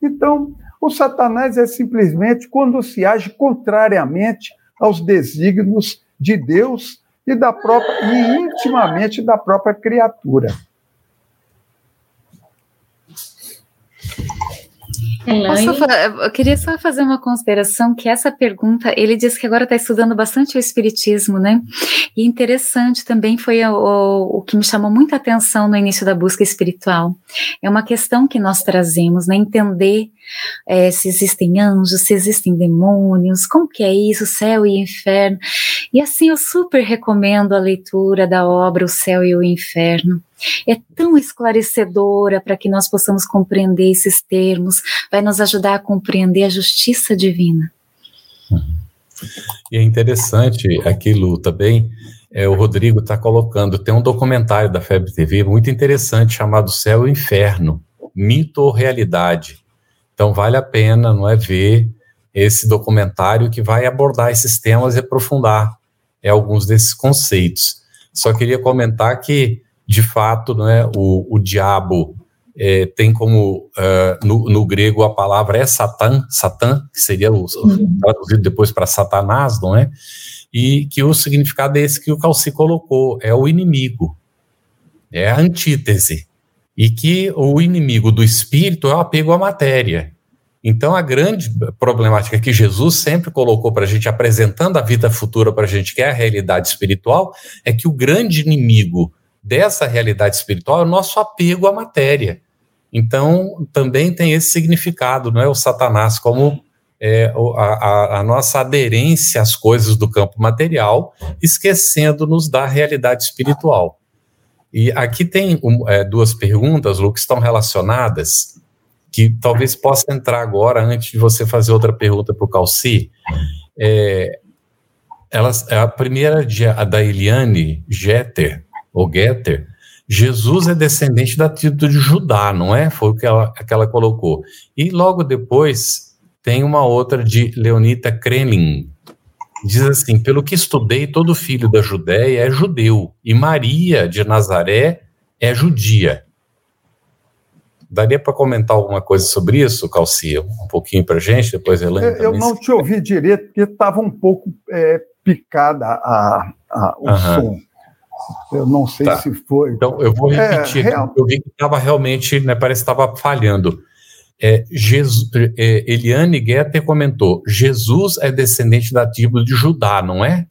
Então, o Satanás é simplesmente quando se age contrariamente aos desígnios de Deus e da própria e intimamente da própria criatura. Posso, eu queria só fazer uma consideração que essa pergunta, ele diz que agora está estudando bastante o espiritismo, né? E interessante também foi o, o, o, que me chamou muita atenção no início da busca espiritual. É uma questão que nós trazemos, né? Entender é, se existem anjos, se existem demônios, como que é isso, céu e inferno. E assim eu super recomendo a leitura da obra O Céu e o Inferno. É tão esclarecedora para que nós possamos compreender esses termos, vai nos ajudar a compreender a justiça divina. E é interessante aquilo também, é, o Rodrigo está colocando, tem um documentário da Febre TV muito interessante chamado Céu e Inferno, Mito ou Realidade. Então vale a pena, não é, ver esse documentário que vai abordar esses temas e aprofundar é, alguns desses conceitos. Só queria comentar que de fato, né, o, o diabo é, tem como uh, no, no, grego a palavra é Satã, Satã, que seria o, uhum. traduzido depois para Satanás, não é? E que o significado é esse que o Calci colocou, é o inimigo, é a antítese, e que o inimigo do espírito é o apego à matéria. Então, a grande problemática que Jesus sempre colocou para a gente, apresentando a vida futura para a gente, que é a realidade espiritual, é que o grande inimigo dessa realidade espiritual é o nosso apego à matéria. Então, também tem esse significado, não é? O Satanás como é, a, a, nossa aderência às coisas do campo material, esquecendo-nos da realidade espiritual. E aqui tem um, é, duas perguntas, Lu, que estão relacionadas, que talvez possa entrar agora, antes de você fazer outra pergunta para o Calci. É, elas, a primeira de, a da Eliane Getter, ou Getter, Jesus é descendente da tribo de Judá, não é? Foi o que ela, que ela colocou. E logo depois tem uma outra de Leonita Krenin. Diz assim: pelo que estudei, todo filho da Judéia é judeu, e Maria de Nazaré é judia. Daria para comentar alguma coisa sobre isso, Calcia? Um pouquinho para gente, depois Helena. Eu, eu não te ouvi direito, porque estava um pouco é, picada a, a, o som. Eu não sei tá. se foi. Então, eu vou é, repetir. É, real... Eu vi que estava realmente, né, parece que estava falhando. É, Jesus, é, Eliane Guetter comentou: Jesus é descendente da tribo de Judá, não é?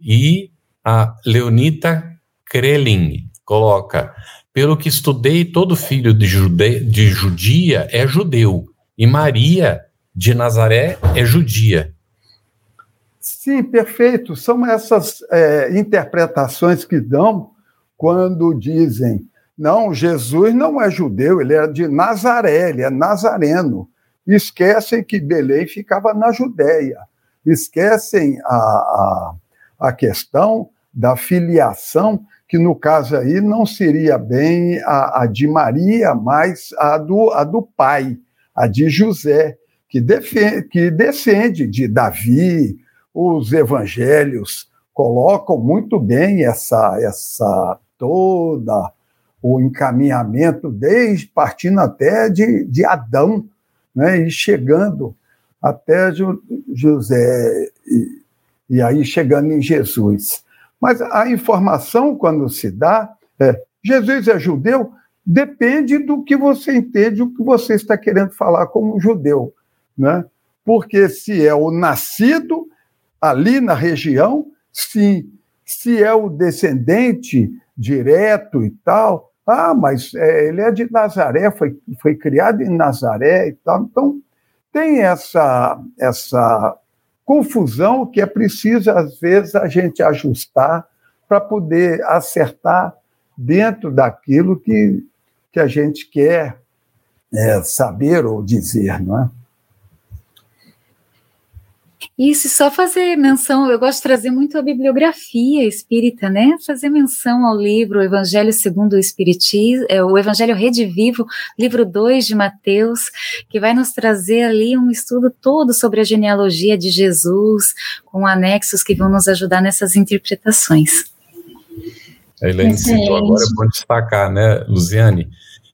E a Leonita Krelin coloca: pelo que estudei, todo filho de, jude, de judia é judeu, e Maria de Nazaré é judia. Sim, perfeito. São essas é, interpretações que dão quando dizem: não, Jesus não é judeu, ele é de Nazaré, ele é nazareno. Esquecem que Belém ficava na Judéia. Esquecem a, a, a questão da filiação, que no caso aí não seria bem a, a de Maria, mas a do, a do pai, a de José, que, defende, que descende de Davi, os evangelhos colocam muito bem essa, essa toda o encaminhamento, desde partindo até de, de Adão, né, e chegando até José, e, e aí chegando em Jesus. Mas a informação, quando se dá, é, Jesus é judeu, depende do que você entende, o que você está querendo falar como judeu. Né? Porque se é o nascido, ali na região, sim. Se é o descendente direto e tal, ah, mas é, ele é de Nazaré, foi, foi criado em Nazaré e tal. Então, tem essa, essa confusão que é preciso, às vezes, a gente ajustar para poder acertar dentro daquilo que, que a gente quer é, saber ou dizer, não é? Isso, só fazer menção, eu gosto de trazer muito a bibliografia espírita, né? Fazer menção ao livro Evangelho segundo o Espiritismo, é, o Evangelho Redivivo, livro 2 de Mateus, que vai nos trazer ali um estudo todo sobre a genealogia de Jesus, com anexos que vão nos ajudar nessas interpretações. A Helene citou agora, é bom destacar, né, Luziane?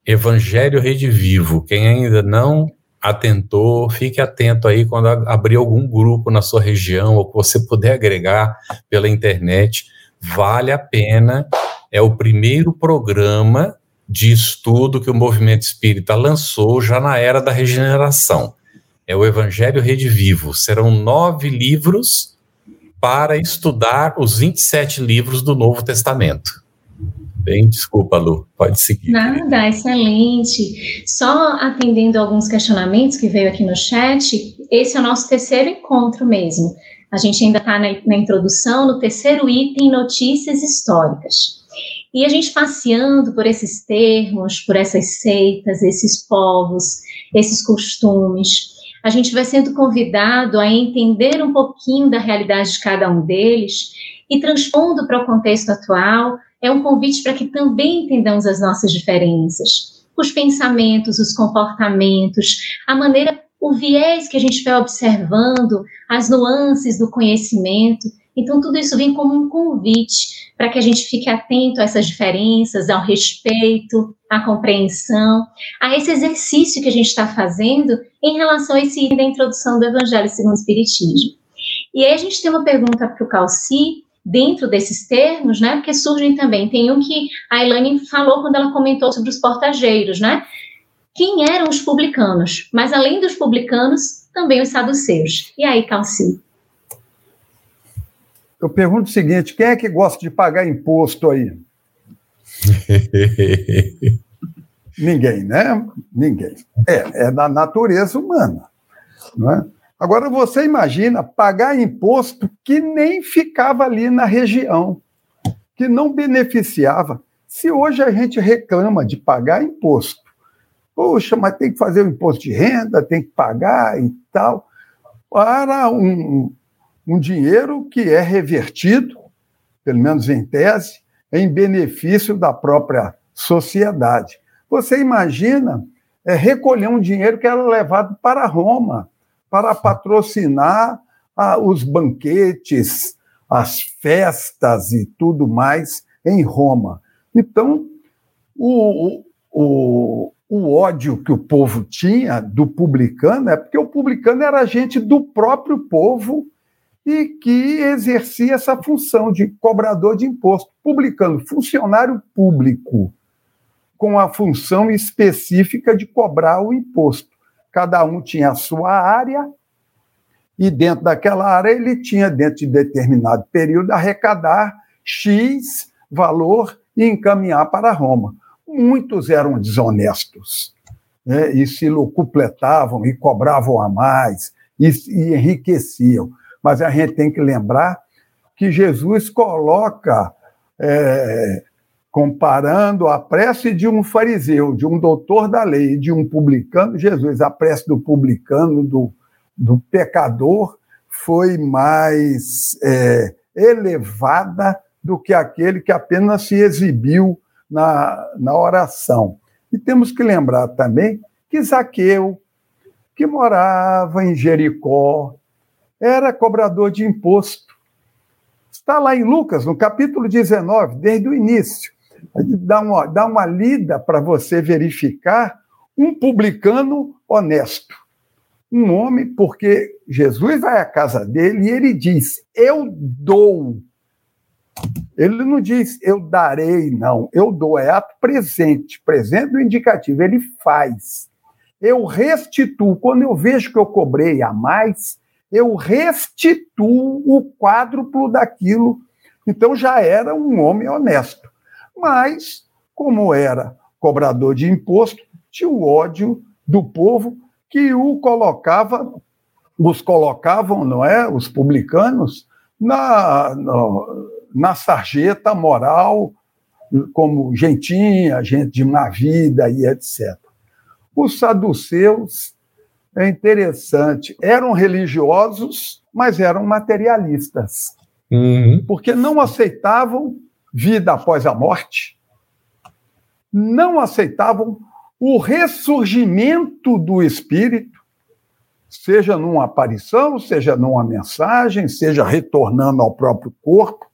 Evangelho Redivivo, quem ainda não atentou, fique atento aí quando abrir algum grupo na sua região ou que você puder agregar pela internet, vale a pena. É o primeiro programa de estudo que o movimento espírita lançou já na era da regeneração. É o Evangelho Rede Vivo. Serão nove livros para estudar os 27 livros do Novo Testamento. Bem, desculpa, Lu, pode seguir. Nada, excelente. Só atendendo alguns questionamentos que veio aqui no chat, esse é o nosso terceiro encontro mesmo. A gente ainda está na, na introdução, no terceiro item, notícias históricas. E a gente passeando por esses termos, por essas seitas, esses povos, esses costumes, a gente vai sendo convidado a entender um pouquinho da realidade de cada um deles e transpondo para o contexto atual, é um convite para que também entendamos as nossas diferenças, os pensamentos, os comportamentos, a maneira, o viés que a gente vai observando, as nuances do conhecimento Então, tudo isso vem como um convite para que a gente fique atento a essas diferenças, ao respeito, à compreensão, a esse exercício que a gente está fazendo em relação a esse da introdução do Evangelho segundo o Espiritismo. E aí a gente tem uma pergunta para o Calci, dentro desses termos, né? Porque surgem também. Tem um que a Elaine falou quando ela comentou sobre os portageiros, né? Quem eram os publicanos? Mas além dos publicanos, também os saduceus. E aí, Calci? Eu pergunto o seguinte: quem é que gosta de pagar imposto aí? Ninguém, né? Ninguém. É, é da natureza humana. Não é? Agora você imagina pagar imposto que nem ficava ali na região, que não beneficiava. Se hoje a gente reclama de pagar imposto, poxa, mas tem que fazer o imposto de renda, tem que pagar e tal, para um, um dinheiro que é revertido, pelo menos em tese, em benefício da própria sociedade. Você imagina é, recolher um dinheiro que era levado para Roma, para patrocinar ah, os banquetes, as festas e tudo mais em Roma. Então, o, o, o ódio que o povo tinha do publicano é porque o publicano era gente do próprio povo e que exercia essa função de cobrador de imposto. Publicano, funcionário público, com a função específica de cobrar o imposto cada um tinha a sua área, e dentro daquela área ele tinha, dentro de determinado período, arrecadar X valor e encaminhar para Roma. Muitos eram desonestos né, e se locupletavam e cobravam a mais e, e enriqueciam. Mas a gente tem que lembrar que Jesus coloca é, comparando a prece de um fariseu, de um doutor da lei, de um publicano, Jesus, a prece do publicano, do, do pecador, foi mais é, elevada do que aquele que apenas se exibiu na, na oração. E temos que lembrar também que Zaqueu, que morava em Jericó, era cobrador de imposto. Está lá em Lucas, no capítulo 19, desde o início dá uma, dá uma lida para você verificar um publicano honesto. Um homem, porque Jesus vai à casa dele e ele diz: Eu dou. Ele não diz eu darei, não. Eu dou, é ato presente, presente do indicativo. Ele faz. Eu restituo. Quando eu vejo que eu cobrei a mais, eu restituo o quádruplo daquilo. Então já era um homem honesto mas, como era cobrador de imposto, tinha o ódio do povo que o colocava, os colocavam, não é, os publicanos, na, no, na sarjeta moral, como gentinha, gente de má vida e etc. Os saduceus, é interessante, eram religiosos, mas eram materialistas, uhum. porque não aceitavam vida após a morte, não aceitavam o ressurgimento do espírito, seja numa aparição, seja numa mensagem, seja retornando ao próprio corpo,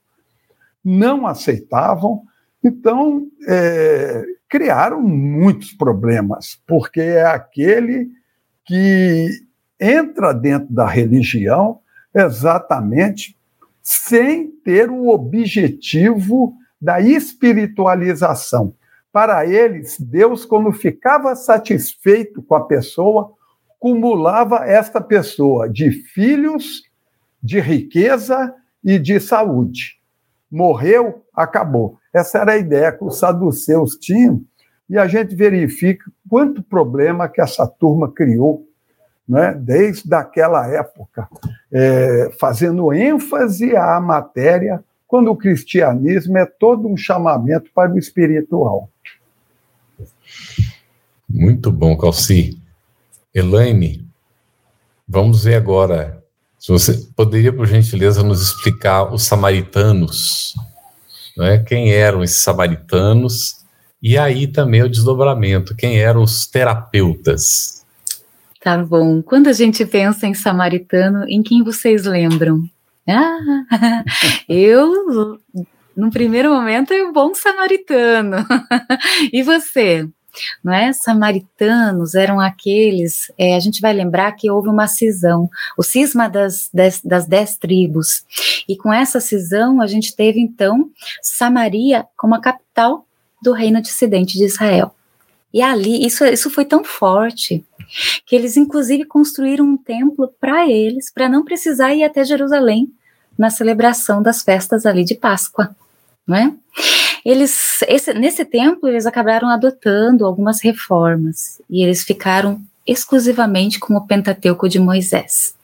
não aceitavam. Então, é, criaram muitos problemas, porque é aquele que entra dentro da religião exatamente sem ter o objetivo da espiritualização. Para eles, Deus, quando ficava satisfeito com a pessoa, cumulava esta pessoa de filhos, de riqueza e de saúde. Morreu, acabou. Essa era a ideia que os saduceus tinham, e a gente verifica quanto problema que essa turma criou né, desde aquela época, é, fazendo ênfase à matéria, quando o cristianismo é todo um chamamento para o espiritual. Muito bom, Calci. Elaine, vamos ver agora. Se você poderia, por gentileza, nos explicar os samaritanos, né? quem eram esses samaritanos, e aí também o desdobramento, quem eram os terapeutas. Tá bom. Quando a gente pensa em samaritano, em quem vocês lembram? Ah, eu, no primeiro momento, é o bom samaritano. e você? Não é? Samaritanos eram aqueles. É, a gente vai lembrar que houve uma cisão, o cisma das, das, das dez tribos. E com essa cisão, a gente teve então Samaria como a capital do reino dissidente de Israel. E ali, isso, isso foi tão forte que eles, inclusive, construíram um templo para eles, para não precisar ir até Jerusalém na celebração das festas ali de Páscoa, não é? Eles, esse, nesse templo, eles acabaram adotando algumas reformas e eles ficaram exclusivamente com o Pentateuco de Moisés.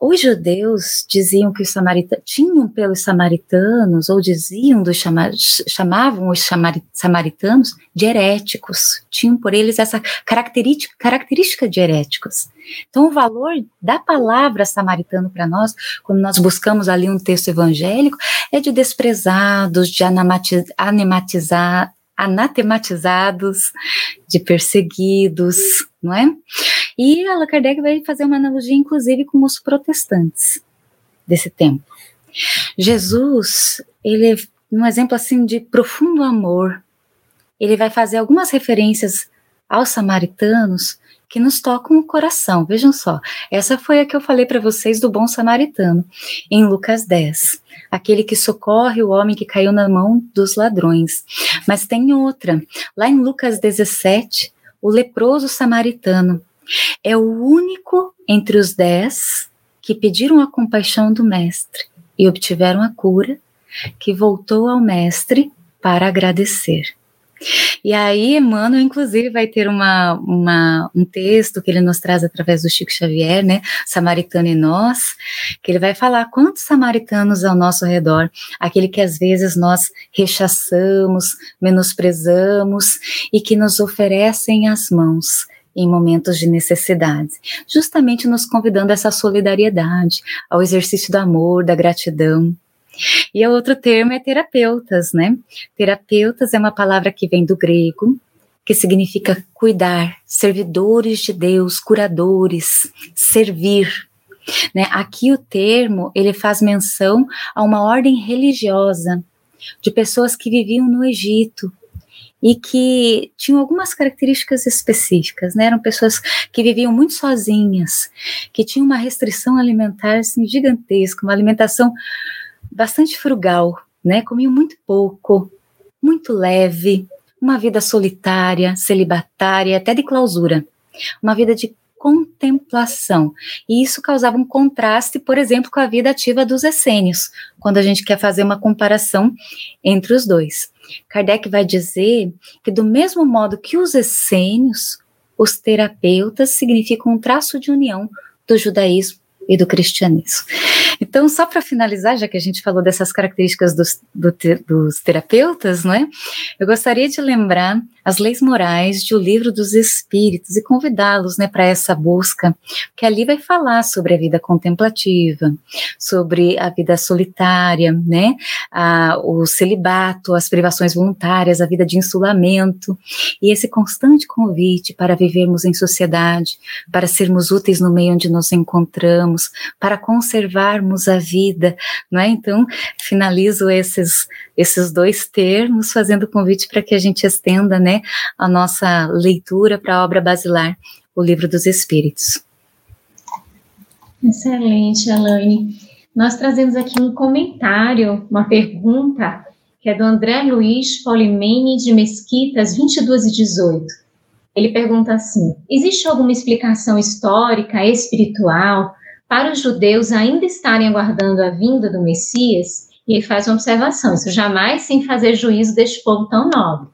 Os judeus diziam que os samaritanos tinham pelos samaritanos, ou diziam dos chama, chamavam os samaritanos de heréticos, tinham por eles essa característica, característica de heréticos. Então, o valor da palavra samaritano para nós, quando nós buscamos ali um texto evangélico, é de desprezados, de anatematizados, de perseguidos, não é? E Allan Kardec vai fazer uma analogia, inclusive, com os protestantes desse tempo. Jesus, ele é um exemplo assim de profundo amor. Ele vai fazer algumas referências aos samaritanos que nos tocam o coração. Vejam só, essa foi a que eu falei para vocês do bom samaritano, em Lucas 10. Aquele que socorre o homem que caiu na mão dos ladrões. Mas tem outra, lá em Lucas 17, o leproso samaritano. É o único entre os dez que pediram a compaixão do Mestre e obtiveram a cura, que voltou ao Mestre para agradecer. E aí, Emmanuel, inclusive, vai ter uma, uma, um texto que ele nos traz através do Chico Xavier, né? Samaritano e nós, que ele vai falar quantos samaritanos ao nosso redor, aquele que às vezes nós rechaçamos, menosprezamos e que nos oferecem as mãos em momentos de necessidade, justamente nos convidando a essa solidariedade, ao exercício do amor, da gratidão. E o outro termo é terapeutas, né? Terapeutas é uma palavra que vem do grego, que significa cuidar, servidores de Deus, curadores, servir. Né? Aqui o termo ele faz menção a uma ordem religiosa de pessoas que viviam no Egito e que tinham algumas características específicas, né? Eram pessoas que viviam muito sozinhas, que tinham uma restrição alimentar assim, gigantesca, uma alimentação bastante frugal, né? Comiam muito pouco, muito leve, uma vida solitária, celibatária, até de clausura. Uma vida de contemplação. E isso causava um contraste, por exemplo, com a vida ativa dos essênios, quando a gente quer fazer uma comparação entre os dois. Kardec vai dizer que, do mesmo modo que os essênios, os terapeutas significam um traço de união do judaísmo e do cristianismo. Então, só para finalizar, já que a gente falou dessas características dos, do, dos terapeutas, não é? Eu gostaria de lembrar as leis morais de O Livro dos Espíritos e convidá-los né, para essa busca, que ali vai falar sobre a vida contemplativa, sobre a vida solitária, né, a, o celibato, as privações voluntárias, a vida de insulamento e esse constante convite para vivermos em sociedade, para sermos úteis no meio onde nos encontramos, para conservarmos a vida, não é? Então, finalizo esses esses dois termos, fazendo convite para que a gente estenda né, a nossa leitura para a obra basilar, o Livro dos Espíritos. Excelente, Elaine. Nós trazemos aqui um comentário, uma pergunta, que é do André Luiz Polimene de Mesquitas, 22 e 18. Ele pergunta assim: existe alguma explicação histórica, espiritual, para os judeus ainda estarem aguardando a vinda do Messias? E ele faz uma observação, isso jamais sem fazer juízo deste povo tão nobre.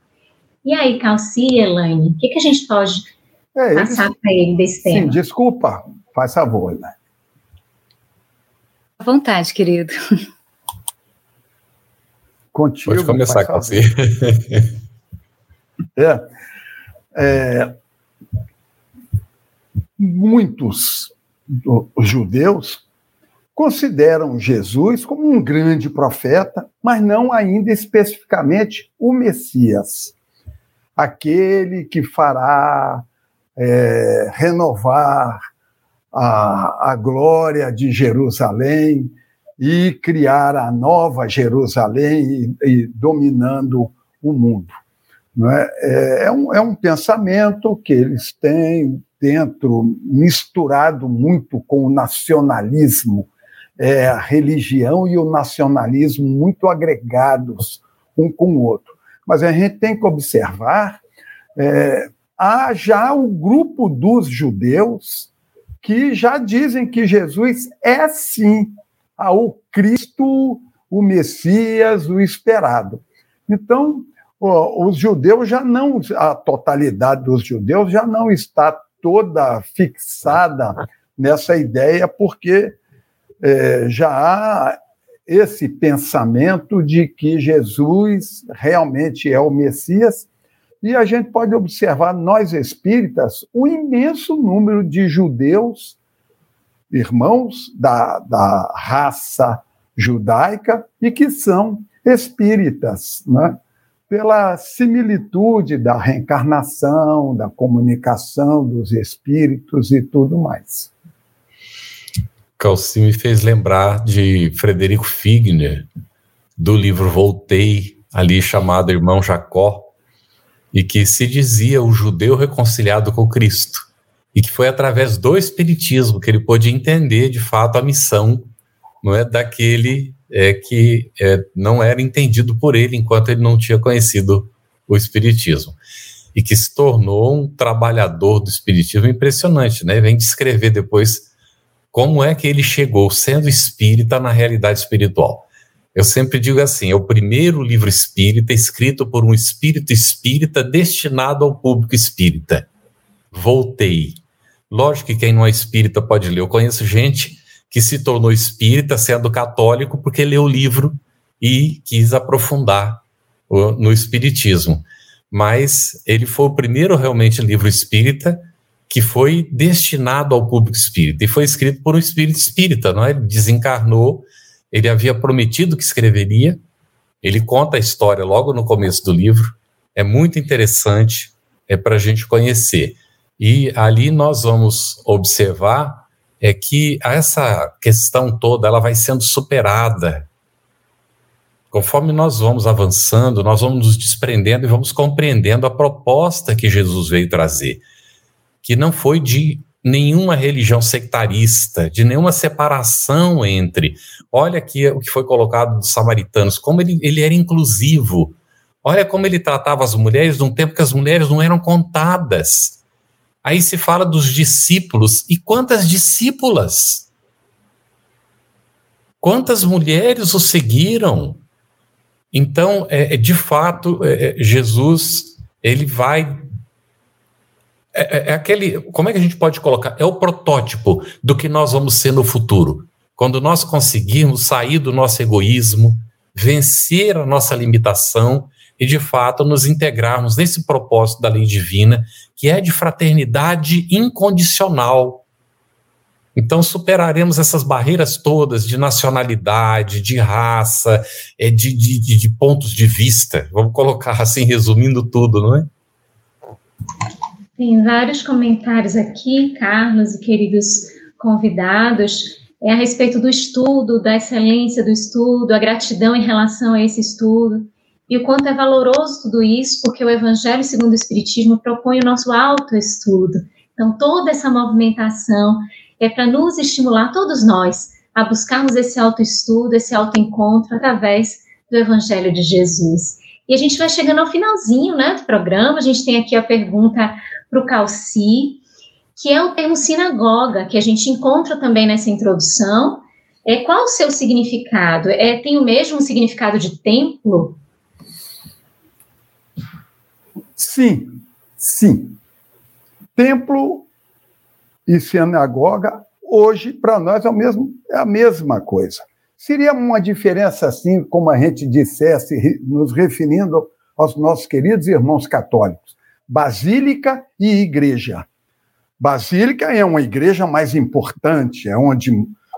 E aí, Calci e Elaine, o que, que a gente pode é, passar para ele desse tema? Sim, desculpa, faz favor, né? À vontade, querido. Contigo. Pode começar, Calci. é, é, muitos judeus consideram Jesus como um grande profeta, mas não ainda especificamente o Messias, aquele que fará é, renovar a, a glória de Jerusalém e criar a nova Jerusalém e, e dominando o mundo. É? É, é, um, é um pensamento que eles têm dentro, misturado muito com o nacionalismo, é, a religião e o nacionalismo muito agregados um com o outro. Mas a gente tem que observar, é, há já o grupo dos judeus que já dizem que Jesus é sim o Cristo, o Messias, o esperado. Então, os judeus já não, a totalidade dos judeus já não está toda fixada nessa ideia, porque é, já há esse pensamento de que Jesus realmente é o Messias, e a gente pode observar, nós espíritas, o imenso número de judeus, irmãos da, da raça judaica, e que são espíritas, né? pela similitude da reencarnação, da comunicação dos espíritos e tudo mais. Calci me fez lembrar de Frederico Figner, do livro Voltei, ali chamado Irmão Jacó, e que se dizia o judeu reconciliado com Cristo, e que foi através do Espiritismo que ele pôde entender de fato a missão não é daquele é, que é, não era entendido por ele enquanto ele não tinha conhecido o Espiritismo. E que se tornou um trabalhador do Espiritismo impressionante, né? Vem descrever depois como é que ele chegou, sendo espírita, na realidade espiritual. Eu sempre digo assim: é o primeiro livro espírita escrito por um espírito espírita destinado ao público espírita. Voltei. Lógico que quem não é espírita pode ler. Eu conheço gente que se tornou espírita sendo católico porque leu o livro e quis aprofundar no espiritismo. Mas ele foi o primeiro realmente livro espírita que foi destinado ao público espírita e foi escrito por um espírito espírita, não é? Ele desencarnou, ele havia prometido que escreveria. Ele conta a história logo no começo do livro. É muito interessante, é para a gente conhecer. E ali nós vamos observar é que essa questão toda ela vai sendo superada. Conforme nós vamos avançando, nós vamos nos desprendendo e vamos compreendendo a proposta que Jesus veio trazer, que não foi de nenhuma religião sectarista, de nenhuma separação entre. Olha aqui o que foi colocado dos samaritanos, como ele, ele era inclusivo. Olha como ele tratava as mulheres num tempo que as mulheres não eram contadas. Aí se fala dos discípulos. E quantas discípulas? Quantas mulheres o seguiram? Então, é, é de fato, é, é, Jesus, ele vai. É, é, é, aquele. Como é que a gente pode colocar? É o protótipo do que nós vamos ser no futuro. Quando nós conseguirmos sair do nosso egoísmo, vencer a nossa limitação e, de fato, nos integrarmos nesse propósito da lei divina, que é de fraternidade incondicional. Então, superaremos essas barreiras todas de nacionalidade, de raça, é, de, de, de pontos de vista. Vamos colocar assim, resumindo tudo, não é? Tem vários comentários aqui, Carlos e queridos convidados, é a respeito do estudo, da excelência do estudo, a gratidão em relação a esse estudo e o quanto é valoroso tudo isso, porque o Evangelho segundo o Espiritismo propõe o nosso autoestudo. Então, toda essa movimentação é para nos estimular, todos nós, a buscarmos esse autoestudo, esse autoencontro através do Evangelho de Jesus. E a gente vai chegando ao finalzinho né, do programa, a gente tem aqui a pergunta para o Calci, que é o termo sinagoga, que a gente encontra também nessa introdução. É, qual o seu significado? É, tem o mesmo significado de templo? Sim, sim. Templo e sinagoga, hoje, para nós, é, mesmo, é a mesma coisa. Seria uma diferença assim, como a gente dissesse, nos referindo aos nossos queridos irmãos católicos: basílica e igreja. Basílica é uma igreja mais importante, é onde,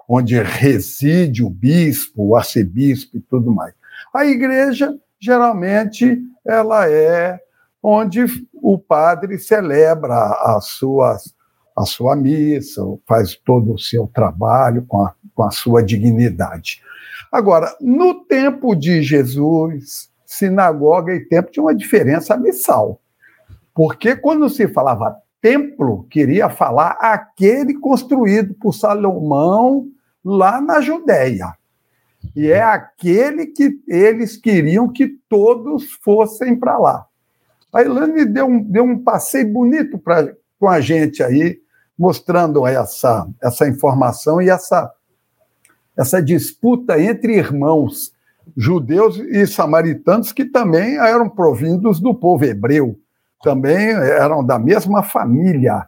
onde reside o bispo, o arcebispo e tudo mais. A igreja, geralmente, ela é onde o padre celebra as suas a sua missa, faz todo o seu trabalho com a, com a sua dignidade. Agora, no tempo de Jesus, sinagoga e templo tinha uma diferença abissal. Porque quando se falava templo, queria falar aquele construído por Salomão lá na Judéia. E é aquele que eles queriam que todos fossem para lá. A Ilane deu um, deu um passeio bonito pra, com a gente aí, mostrando essa, essa informação e essa, essa disputa entre irmãos judeus e samaritanos que também eram provindos do povo hebreu, também eram da mesma família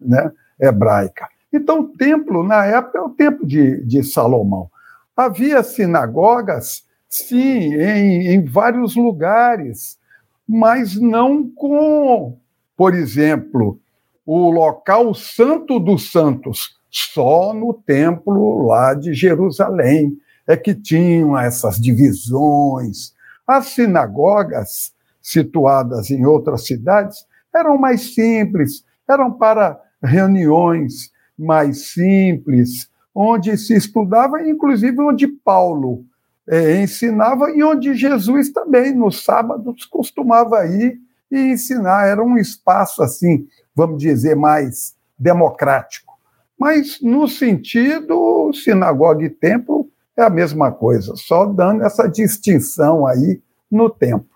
né, hebraica. Então, o templo, na época, é o templo de, de Salomão. Havia sinagogas, sim, em, em vários lugares, mas não com, por exemplo, o local santo dos santos, só no templo lá de Jerusalém é que tinham essas divisões. As sinagogas, situadas em outras cidades, eram mais simples, eram para reuniões mais simples, onde se estudava, inclusive onde Paulo é, ensinava e onde Jesus também, nos sábados, costumava ir e ensinar. Era um espaço, assim, vamos dizer, mais democrático. Mas, no sentido, sinagoga e templo é a mesma coisa, só dando essa distinção aí no tempo.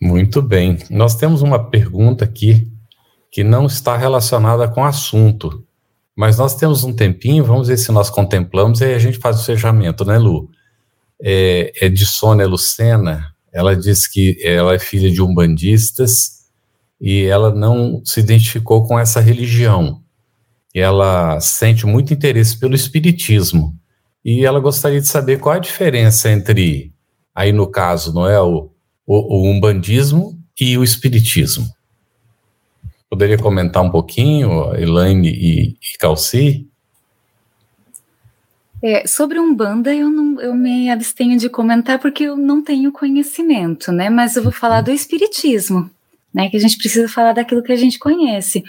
Muito bem. Nós temos uma pergunta aqui que não está relacionada com o assunto, mas nós temos um tempinho, vamos ver se nós contemplamos e aí a gente faz o fechamento, né, Lu? É, é de Sônia Lucena, ela diz que ela é filha de umbandistas e ela não se identificou com essa religião. Ela sente muito interesse pelo espiritismo e ela gostaria de saber qual a diferença entre, aí no caso, não é o, o, o umbandismo e o espiritismo. Poderia comentar um pouquinho, Elaine e, e Calci? É, sobre Umbanda, eu, não, eu me abstenho de comentar porque eu não tenho conhecimento, né? Mas eu vou falar uhum. do Espiritismo, né? Que a gente precisa falar daquilo que a gente conhece.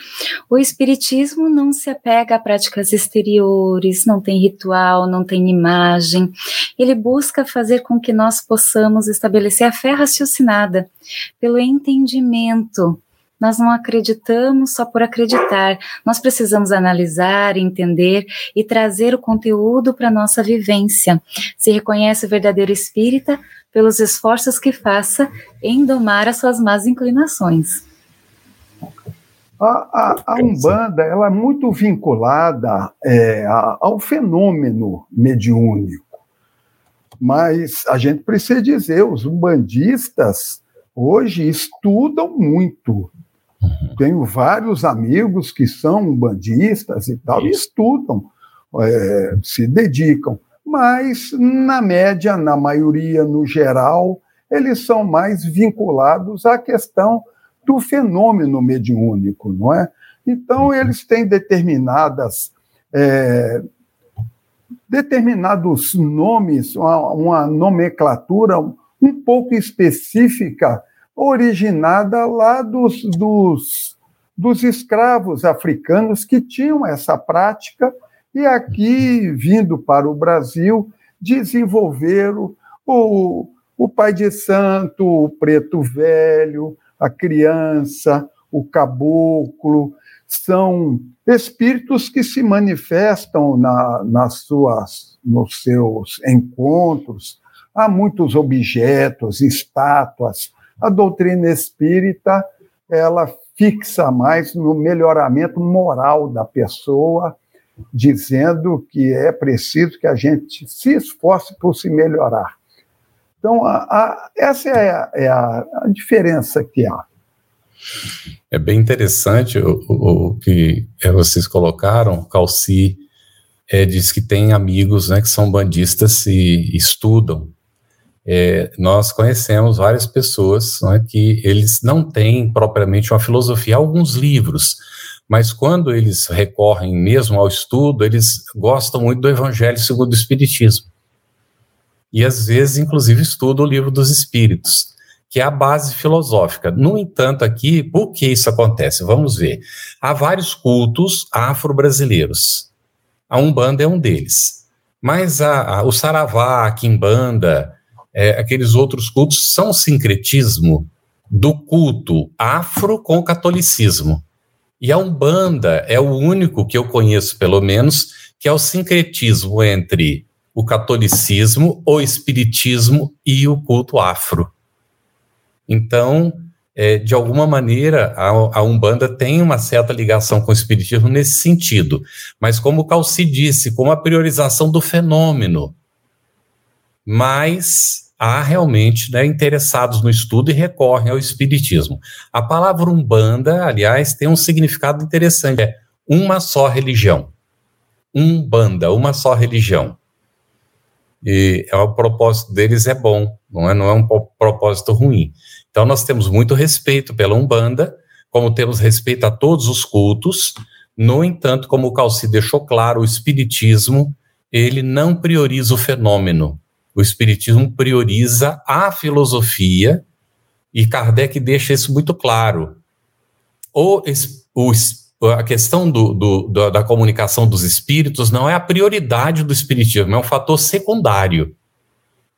O Espiritismo não se apega a práticas exteriores, não tem ritual, não tem imagem. Ele busca fazer com que nós possamos estabelecer a fé raciocinada pelo entendimento nós não acreditamos só por acreditar. Nós precisamos analisar, entender e trazer o conteúdo para a nossa vivência. Se reconhece o verdadeiro espírita pelos esforços que faça em domar as suas más inclinações. A, a, a Umbanda ela é muito vinculada é, ao fenômeno mediúnico. Mas a gente precisa dizer, os umbandistas hoje estudam muito, tenho vários amigos que são bandistas e tal, e estudam, é, se dedicam. Mas, na média, na maioria, no geral, eles são mais vinculados à questão do fenômeno mediúnico, não é? Então, eles têm determinadas. É, determinados nomes, uma, uma nomenclatura um pouco específica originada lá dos, dos, dos escravos africanos que tinham essa prática e aqui, vindo para o Brasil, desenvolveram o, o pai de santo, o preto velho, a criança, o caboclo, são espíritos que se manifestam na, nas suas, nos seus encontros. Há muitos objetos, estátuas, a doutrina espírita ela fixa mais no melhoramento moral da pessoa, dizendo que é preciso que a gente se esforce por se melhorar. Então, a, a, essa é, a, é a, diferença que há. É bem interessante o, o, o que vocês colocaram. Calci é, diz que tem amigos né, que são bandistas e estudam é, nós conhecemos várias pessoas né, que eles não têm propriamente uma filosofia, alguns livros, mas quando eles recorrem mesmo ao estudo, eles gostam muito do Evangelho segundo o Espiritismo. E às vezes, inclusive, estudam o livro dos Espíritos, que é a base filosófica. No entanto, aqui, por que isso acontece? Vamos ver. Há vários cultos afro-brasileiros. A Umbanda é um deles. Mas a, a, o Saravá, a Quimbanda, é, aqueles outros cultos são sincretismo do culto afro com o catolicismo. E a Umbanda é o único que eu conheço, pelo menos, que é o sincretismo entre o catolicismo, o espiritismo e o culto afro. Então, é, de alguma maneira, a, a, Umbanda tem uma certa ligação com o Espiritismo nesse sentido. Mas, como o Calci disse, com a priorização do fenômeno. Mas há realmente né, interessados no estudo e recorrem ao Espiritismo. A palavra Umbanda, aliás, tem um significado interessante: é uma só religião. Umbanda, uma só religião. E é, o propósito deles é bom, não é, não é um propósito ruim. Então, nós temos muito respeito pela Umbanda, como temos respeito a todos os cultos. No entanto, como o Calci deixou claro, o Espiritismo, ele não prioriza o fenômeno. O Espiritismo prioriza a filosofia, e Kardec deixa isso muito claro. O, o, a questão do, do, da comunicação dos espíritos não é a prioridade do Espiritismo, é um fator secundário.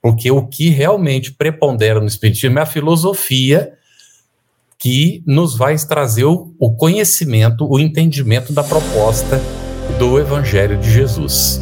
Porque o que realmente prepondera no Espiritismo é a filosofia que nos vai trazer o, o conhecimento, o entendimento da proposta do Evangelho de Jesus.